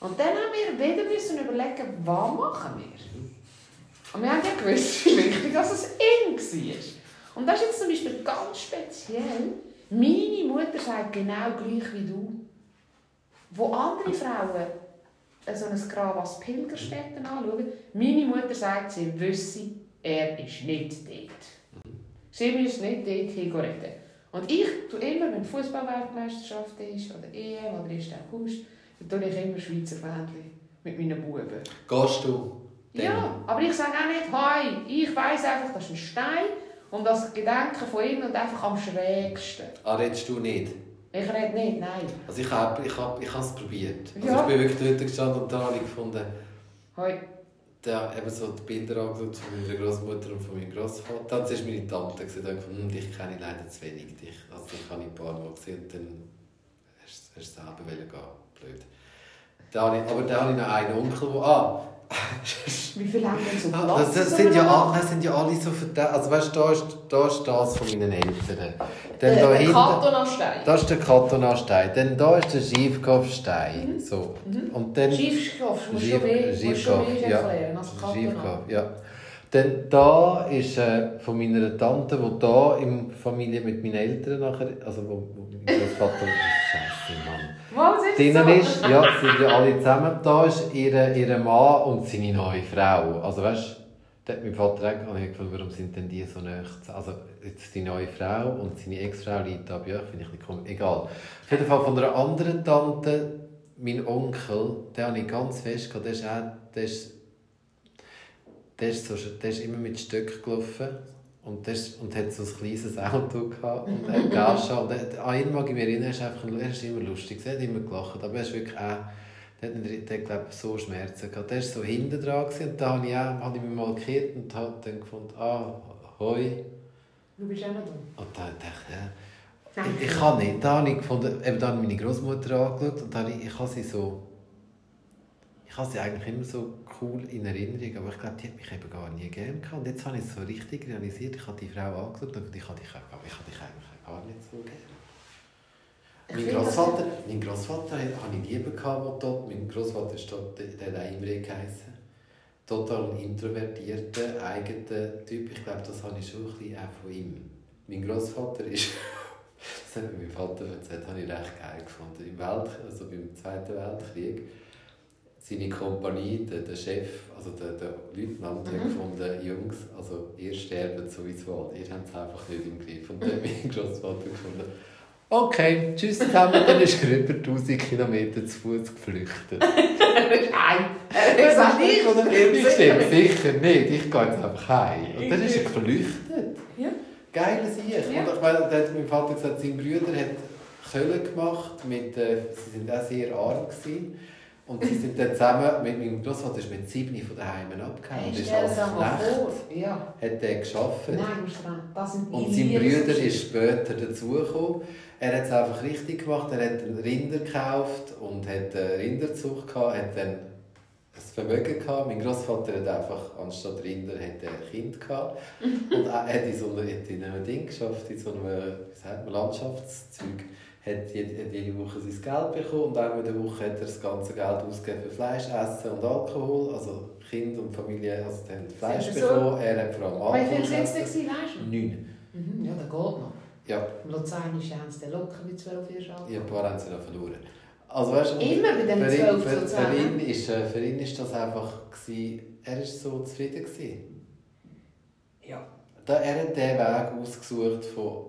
Und dann haben wir wieder müssen überlegen, was machen wir? Und wir haben ja gewusst, wie wichtig dass es eng war. Und das ist jetzt zum Beispiel ganz speziell. Meine Mutter sagt genau gleich wie du. Wo andere Frauen so ein Grab als Pilgerstätte anschauen, meine Mutter sagt, sie wüsste, er ist nicht dort. Sie müssen nicht dort hingehen. Und ich tue immer, wenn Fußballweltmeisterschaft ist, oder EM, oder 1. August, dann tue ich immer Schweizer Fähnchen mit meinen Buben. Gehst du? Dann? Ja, aber ich sage auch nicht, «Hoi, ich weiss einfach, das ist ein Stein und das Gedenken von ihnen und einfach am schrägsten.» Ah, redest du nicht? Ich rede nicht, nein. Also ich habe ich hab, ich es probiert. Also Ja. ich bin wirklich dort gestanden und da habe ich gefunden, «Hoi, da eben so die Bilder angeschaut von meiner Großmutter und von meinem Großvater. Dann war meine Tante und gefunden, hm, dich kenne ich leider zu wenig. Dich. Also dich habe ich ein paar Mal gesehen und dann hast hast du selber gehen. Blöd. Da habe ich, aber da habe ich noch einen Onkel, der... Ah, wie viel haben denn so Ah, Platz?» Das, das, sind ja, all- das sind ja alle so verdammt. Also weißt du, da ist, da ist das von meinen Eltern. Dann da hinten, Kartonstein. das ist der Kartonstein. Dann da ist der Schiefkopfstein. So. Und dann Schiefkopf, du musst Schief- schon mehr, musst schon Schiefkopf, mehr ja. erklären als Karton. Schiefkopf, ja. Dann da ist äh, von meiner Tante, die da in Familie mit meinen Eltern nachher, also wo, wo mein Großvater, Scheiße, Mann. Was ist Drinnen so? ist, ja, sind ja alle zusammen. Da ist ihr, ihr Mann und seine neue Frau. Also weißt du, da hat mein Vater auch gefunden, warum sind denn die so zusammen? Also jetzt die neue Frau und seine Ex-Frau bei euch, finde ich nicht komisch. Egal. Auf jeden Fall von einer anderen Tante, mein Onkel, den habe ich ganz fest gehabt, der ist auch, der ist, der ist, so, der ist immer mit Stöcken gelaufen. Und, das, und hat so ein kleines Auto gehabt und hat Gage. Und er- an ihn mag ich mich erinnern, er ist, einfach, er ist immer lustig, er hat immer gelacht. Aber er ist wirklich auch, der hat, der hat glaube ich, so Schmerzen gehabt. Der war so hinten dran gewesen, und da habe ich, auch, habe ich mich mal gekehrt und habe dann gefunden, ah, hoi. Du bist auch noch da. Und dann dachte ich, ja. Ich, ich kann nicht. Da habe ich gefunden, eben da habe ich meine Großmutter angeschaut und da habe ich, ich habe sie so, ich habe sie eigentlich immer so cool in Erinnerung, aber ich glaube, die hat mich eben gar nie gern gehabt. Und jetzt habe ich es so richtig realisiert, ich habe die Frau angeschaut und ich habe dich, auch- ich habe dich eigentlich gar nicht so gern. Mein Großvater, mein Großvater hatte ich lieb gehabt, dort. Mein Großvater ist dort, der hat Imre geheißen. Total ein introvertierter, eigener Typ. Ich glaube, das habe ich schon ein bisschen auch von ihm. Mein Großvater ist, das hat mir mein Vater erzählt, habe ich recht geil gefunden. Im Welt, also beim Zweiten Weltkrieg, seine Kompanie, der, der Chef, also der, der Leutnant, hat Mhm. gefunden, Jungs, also ihr sterbt sowieso, ihr habt es einfach nicht im Griff. Und dann hat mein Großvater gefunden, Okay, tschüss zusammen. Dann ist er über 1000 Kilometer zu Fuß geflüchtet. Nein, er hat gesagt, ich oder Ich stimmt sicher nicht. Ich gehe jetzt einfach heim. Und dann ist er geflüchtet. Ja. Geile Sicht. Ja. Und ich meine, da hat mein Vater gesagt, sein Bruder hat Köln gemacht. Mit, äh, sie sind auch sehr arm. Gewesen. Und sie sind dann zusammen, mit meinem Großvater ist mit sieben von daheim abgehauen. Und Hey, ist Knecht vor. Ja. hat er geschafft. Nein. Das sind Und sein Bruder ist später dazugekommen. Er hat es einfach richtig gemacht. Er hat einen Rinder gekauft und hat eine Rinderzucht gehabt, hat dann ein Vermögen gehabt. Mein Großvater hat einfach anstatt Rinder hat er ein Kind gehabt und er hat in so einem, hat in einem Ding geschafft, in so einem wie sagt man, Landschaftszeug. Hat jede, hat jede Woche sein Geld bekommen und einmal in der Woche hat er das ganze Geld ausgegeben für Fleisch, Essen und Alkohol. Also Kind und Familie also haben Fleisch so- bekommen. Er hat vor allem Aber wie Alkohol viel sind es denn, weißt du? Neun. Mhm, ja, das geht noch. Ja, Im Luzern ist haben sie locker mit 12 Jahren alt. Ja, ein paar haben sie noch verloren. Also, weißt, Immer bei den für, ihn, 12 für, für, ihn ist, äh, für ihn ist das einfach, gewesen, er war so zufrieden. Gewesen. Ja. Da, er hat den Weg ausgesucht von,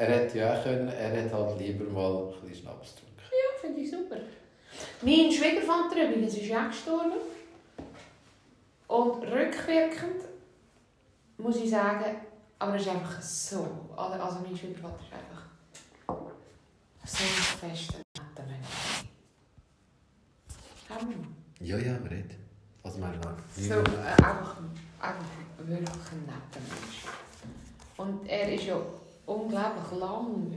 er hätte ja auch können, er hätte halt lieber mal ein bisschen Schnaps getrunken. Ja, finde ich super. Mein Schwiegervater übrigens ist ja auch gestorben. Und rückwirkend muss ich sagen, aber er ist einfach so. Also mein Schwiegervater ist einfach so ein fester, netter Mensch. Ja, ja, red. Was meinst du? So, äh, einfach, einfach wirklich ein netter Mensch. Und er ist ja unglaublich lang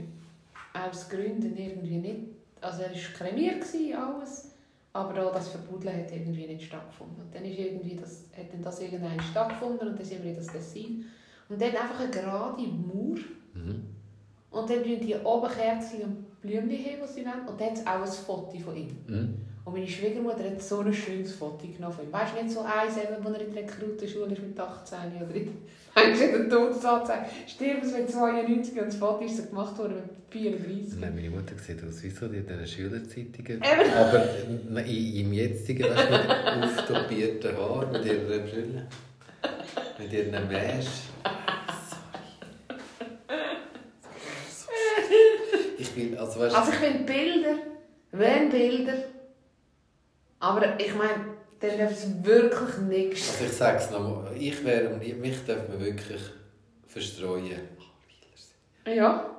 aus Gründen irgendwie nicht. Also er war kremiert, gewesen, alles. Aber auch das Verbuddeln hat irgendwie nicht stattgefunden. Und dann ist irgendwie das, hat dann das irgendwann stattgefunden und dann sind wir in das Tessin. Und dann einfach eine gerade Mauer. Mhm. Und dann die oben Kerzen und Blümchen die sie wollen. Und dann hat es auch ein Foto von ihm. Mhm. Und meine Schwiegermutter hat so ein schönes Foto genommen von ihm. Weißt du, nicht so eins, eben, wo er in der Rekrutenschule ist mit 18 oder in, weißt du, in der Todesanzeige. Stirbt mit 92 und das Foto ist so gemacht worden mit 34. Nein, meine Mutter sieht aus wie so die in diesen Schülerzeitungen. Eben. Aber in, im jetzigen, weißt du, mit auftopierten Haaren, mit ihrer Brille, mit ihren Mäsch. Ich bin, also weißt Also ich finde Bilder, wenn Bilder, aber ich meine, dann darf es wirklich nichts. Also ich sage es nochmal, ich wäre, mich darf man wirklich verstreuen. Ja.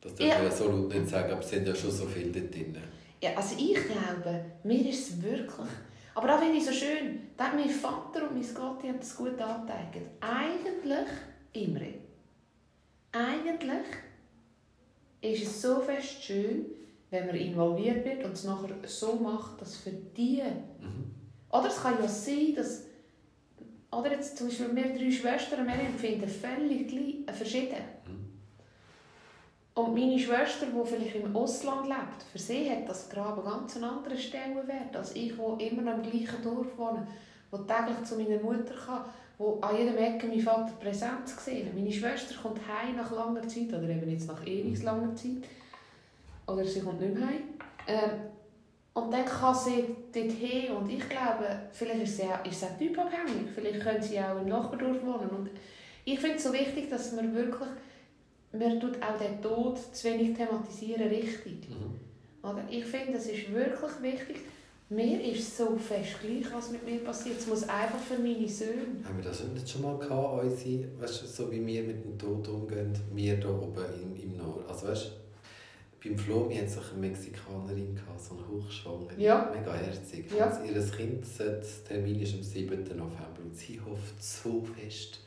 Das darf man ja so laut nicht sagen, aber es sind ja schon so viele dort drin. ja. Also ich glaube, mir ist es wirklich... Aber da finde ich so schön, da hat mein Vater und mein Gott, haben das gut angezeigt. Eigentlich, Imre, eigentlich ist es so fest schön, wenn man involviert wird und es nachher so macht, dass für die... Mhm. Oder es kann ja sein, dass... Oder jetzt zum Beispiel wir drei Schwestern, wir empfinden völlig gleich, äh, verschieden. Mhm. Und meine Schwester, die vielleicht im Ausland lebt, für sie hat das ganz einen anderen Stellenwert als ich, die immer noch im gleichen Dorf wohne, wo täglich zu meiner Mutter kann, wo an jedem Ecke mein Vater präsent gesehen. Meine Schwester kommt heim nach langer Zeit, oder eben jetzt nach ewig langer Zeit, oder sie kommt nicht mehr heim. Ähm, und dann kann sie dorthin und ich glaube, vielleicht ist sie auch, ist sie auch typabhängig, vielleicht können sie auch im Nachbardorf wohnen. Und ich finde es so wichtig, dass man wirklich man tut auch den Tod zu wenig thematisieren richtig. Mhm. Oder? Ich finde, es ist wirklich wichtig. Mir ist so fest gleich, was mit mir passiert. Es muss einfach für meine Söhne. Haben wir das nicht schon mal gehabt, unsere, weißt du, so wie wir mit dem Tod umgehen, wir hier oben im, im Norden, also weißt beim Flo, wir hatten sich eine Mexikanerin, gehabt, so eine Hochschwangere, Ja. mega herzig. Ja. Und Ihr Kind, der Termin ist am 7. November und sie hofft so fest,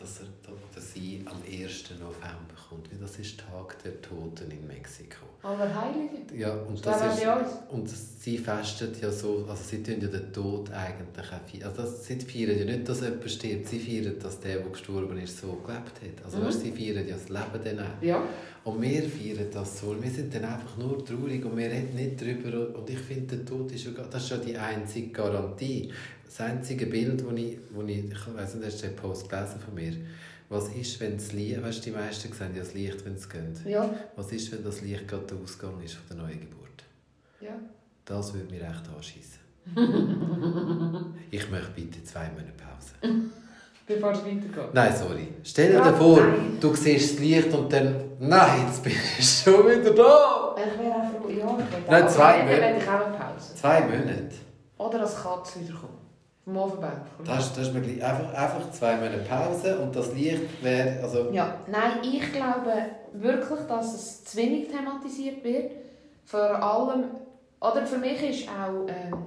dass er oder sie am 1. November kommt, weil das ist Tag der Toten in Mexiko. Allerheilige. Ja, und Das das ist und sie festet ja so, also sie tun ja den Tod eigentlich auch feiern. Also das, sie feiern ja nicht, dass jemand stirbt, sie feiern, dass der, der gestorben ist, so gelebt hat. Also Mhm. weißt, sie feiern ja das Leben dann auch. Ja. Und wir feiern das so. Wir sind dann einfach nur traurig und wir reden nicht darüber. Und ich finde, der Tod ist ja, das ist ja die einzige Garantie. Das einzige Bild, das ich, wo ich, ich weiss nicht, hast du den Post gelesen von mir? Was ist, wenn das Licht, weißt du, die meisten sehen ja das Licht, wenn es geht. Ja. Was ist, wenn das Licht gerade der Ausgang ist von der neuen Geburt? Ja. Das würde mir echt anschießen. ich möchte bitte zwei Monate Pause. Bevor es weitergeht. Nein, sorry. Stell dir Ja, vor, nein. du siehst das Licht und dann, nein, jetzt bin ich schon wieder da. Ich wäre auch froh, ja, ich Nein, zwei Monate. Zwei Monate. Oder als Katze wiederkommen. Ofenberg. Das, das ist mir gleich, einfach, einfach zwei Monate Pause und das Licht wäre, also, Ja, nein, ich glaube wirklich, dass es zu wenig thematisiert wird. Vor allem, oder für mich ist auch, ähm,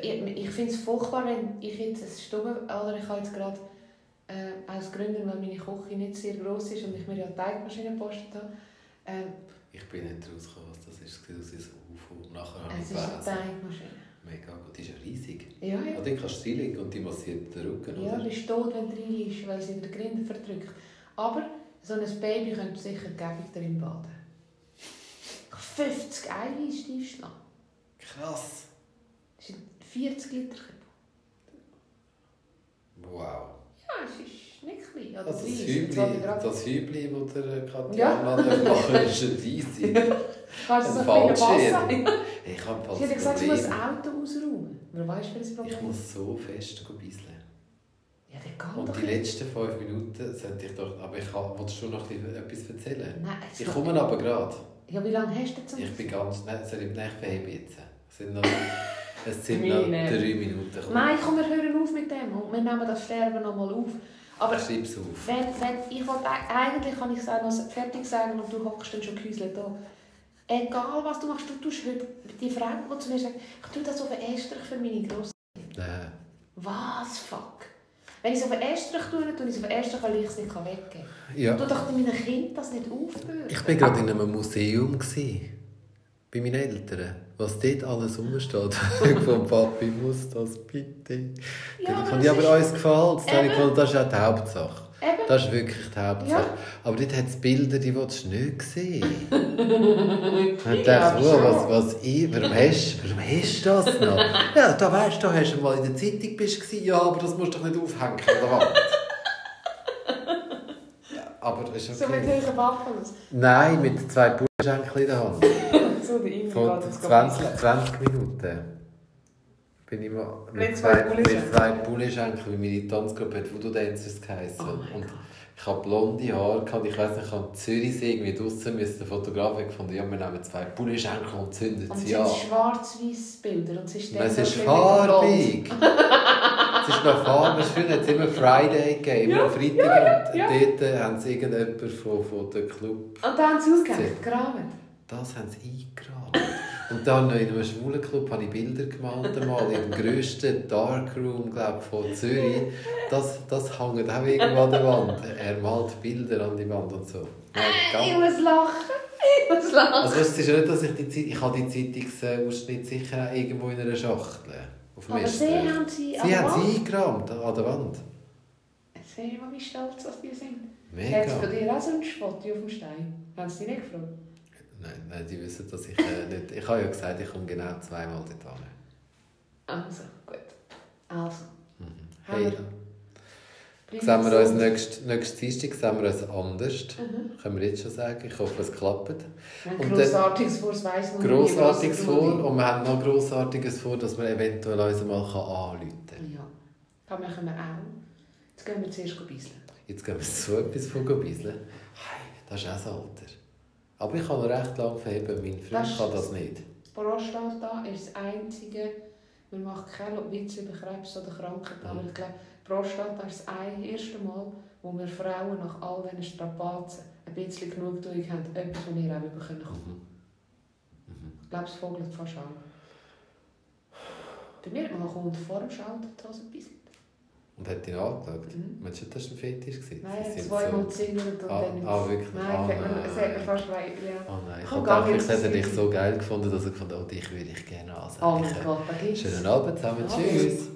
ich, ich finde es furchtbar, wenn ich jetzt eine Stube, oder ich habe jetzt gerade äh, aus Gründen, weil meine Küche nicht sehr gross ist und ich mir ja Teigmaschine gepostet habe, ähm, ich bin nicht rausgekommen, was das ist, das UFO. Nachher habe ich es ist eine. Teigmaschine. Mega gut, die ist ja riesig. Ja, ja. Und die kannst du reinlegen und die massiert den Rücken, Ja, oder? du bist tot, wenn du reinliegst, weil sie den Grind verdrückt. Aber so ein Baby könnte sicher gäbig darin baden. 50 Eiweiß Stiefschlag. Krass. Das sind 40 Liter. Wow. Ja, es ist nicht klein. Oder Also das Hübli, das Hübli, das der Ja. Katjana ja. machen ist Weisse. Kannst du so ein. Wasser? Ich habe Sie hat gesagt, sie muss das. Auto ausräumen. Wer weiß, wie das Problem Ich muss so fest bisseln. Ja, der kann Und doch die letzten fünf Minuten sollte ich doch... Aber ich kann, willst du noch etwas erzählen? Nein, es Ich komme aber gerade. Ja, wie lange hast du zum Ich bin ganz... Nein, soll ich nicht verheben jetzt? Es sind noch, es sind noch drei Minuten. Komm, Nein, komm, wir hören auf mit dem und wir nehmen das Sterben noch mal auf. Aber Schreib's auf. wenn, wenn, ich wollte, eigentlich kann ich noch fertig sagen und du hockst dann schon gehäuselt da. Egal was du machst, du tust heute die Frau, die zu mir sagt, ich tue das auf den Estrich für meine Grosse. Nein. Was? Fuck. Wenn ich es auf den Estrich tue, dann tue ich es auf den Estrich, weil ich es nicht weggeben kann. Ja. Tu doch meinen Kindern das nicht aufbürden. Ich war gerade in einem Museum. Gewesen, bei meinen Eltern. Was dort alles rumsteht. Von Papi muss das bitte. Ja, das aber das ich aber uns Eben. gefunden, das ist auch die Hauptsache. Eben. Das ist wirklich die Hauptsache. Ja. Aber dort hat es Bilder, die willst du nicht sehen. ich dachte, oh, was, was ich, warum hast, warum hast du das noch? Ja, da weißt du, da hast du mal in der Zeitung bist. Ja, aber das musst du doch nicht aufhängen an der Wand. Ja, aber ist So mit okay. hohen Waffels. Nein, mit zwei Bullenschenkeln in der Hand. So, Imi Von geht jetzt 20, 20 Minuten bin mal Mit zwei mit zwei Bullenschenkeln, wie meine Tanzgruppe hat Voodoo Dancers geheißen. Oh und ich habe blonde Haare gehabt. Ich weiss nicht, ich habe in Zürichsee irgendwie draussen müssen der Fotograf hat gefunden, ja, wir nehmen zwei Bullenschenkel und zünden Und es sie sind an. schwarz-weiß Bilder. Und es ist, es farbig. es ist noch farbig. Früher hat es immer Friday gegeben, immer Ja, Freitag. ja, und ja. dort haben sie irgendjemanden von, von der Club Und dann haben sie ausgehängt, graben. Das haben sie eingraben. Und dann in einem schwulen Club habe ich Bilder gemalt, einmal, in dem grössten Darkroom glaub, von Zürich. Das, das hängt auch irgendwo an der Wand. Er malt Bilder an die Wand und so. Nein, Ich muss lachen. Ich muss lachen. also es ist nicht, dass ich die Zeit, ich habe die Zeitungsausschnitte sicher auch irgendwo in einer Schachtel. Auf dem Aber sie haben sie an Sie der haben Wand. sie eingerahmt an der Wand. Sehen wir, wie stolz dass die sind. Mega. Hat es bei dir auch so einen Spott auf dem Stein? Haben sie dich nicht gefragt? Nein, nein, die wissen, dass ich äh, nicht... Ich habe ja gesagt, ich komme genau zweimal dort hin. Also, gut. Also, Mhm. Haben wir- Hey. bleiben Sehen wir uns gesund. nächsten nächsten Dienstag sehen wir uns anders. Mhm. Können wir jetzt schon sagen. Ich hoffe, es klappt. Wir Und Grossartiges vor, es weiss nie, Grossartiges vor. Und wir haben noch Grossartiges vor, dass wir eventuell uns mal anrufen kann. Ja, das machen wir auch. Jetzt gehen wir zuerst ein bisschen. Jetzt gehen wir so etwas von bisseln. Hey, das ist auch das Alter. Aber ich kann recht lange verheben. Mein Freund kann das nicht. Prostata ist das einzige, wir machen keine Witze über Krebs oder Krankheiten, aber Mhm. ich glaube, Prostata ist das ein- erste Mal, wo wir Frauen nach all diesen Strapazen ein bisschen Genugtuung haben, etwas, was wir auch über können kommen. Mhm. Mhm. Ich glaube, es vogelt fast an. Bei mir hat man vor dem Schalter Hose gebisselt. Und hat ihn angeschaut. Mhm. Meinst du, das war ein Fetisch? gewesen? Nein, sind zweimal so- zingelt und Ah, dann... ah, wirklich? Nein, es hat mir- es hat mir nein. fast leid, ja. Oh nein, ich vielleicht hätte er dich so geil gefunden, dass er gefunden hat, oh, dich würde ich gerne Oh mein ansehen. Gott, da gibt's. Schönen Abend zusammen. Tschüss.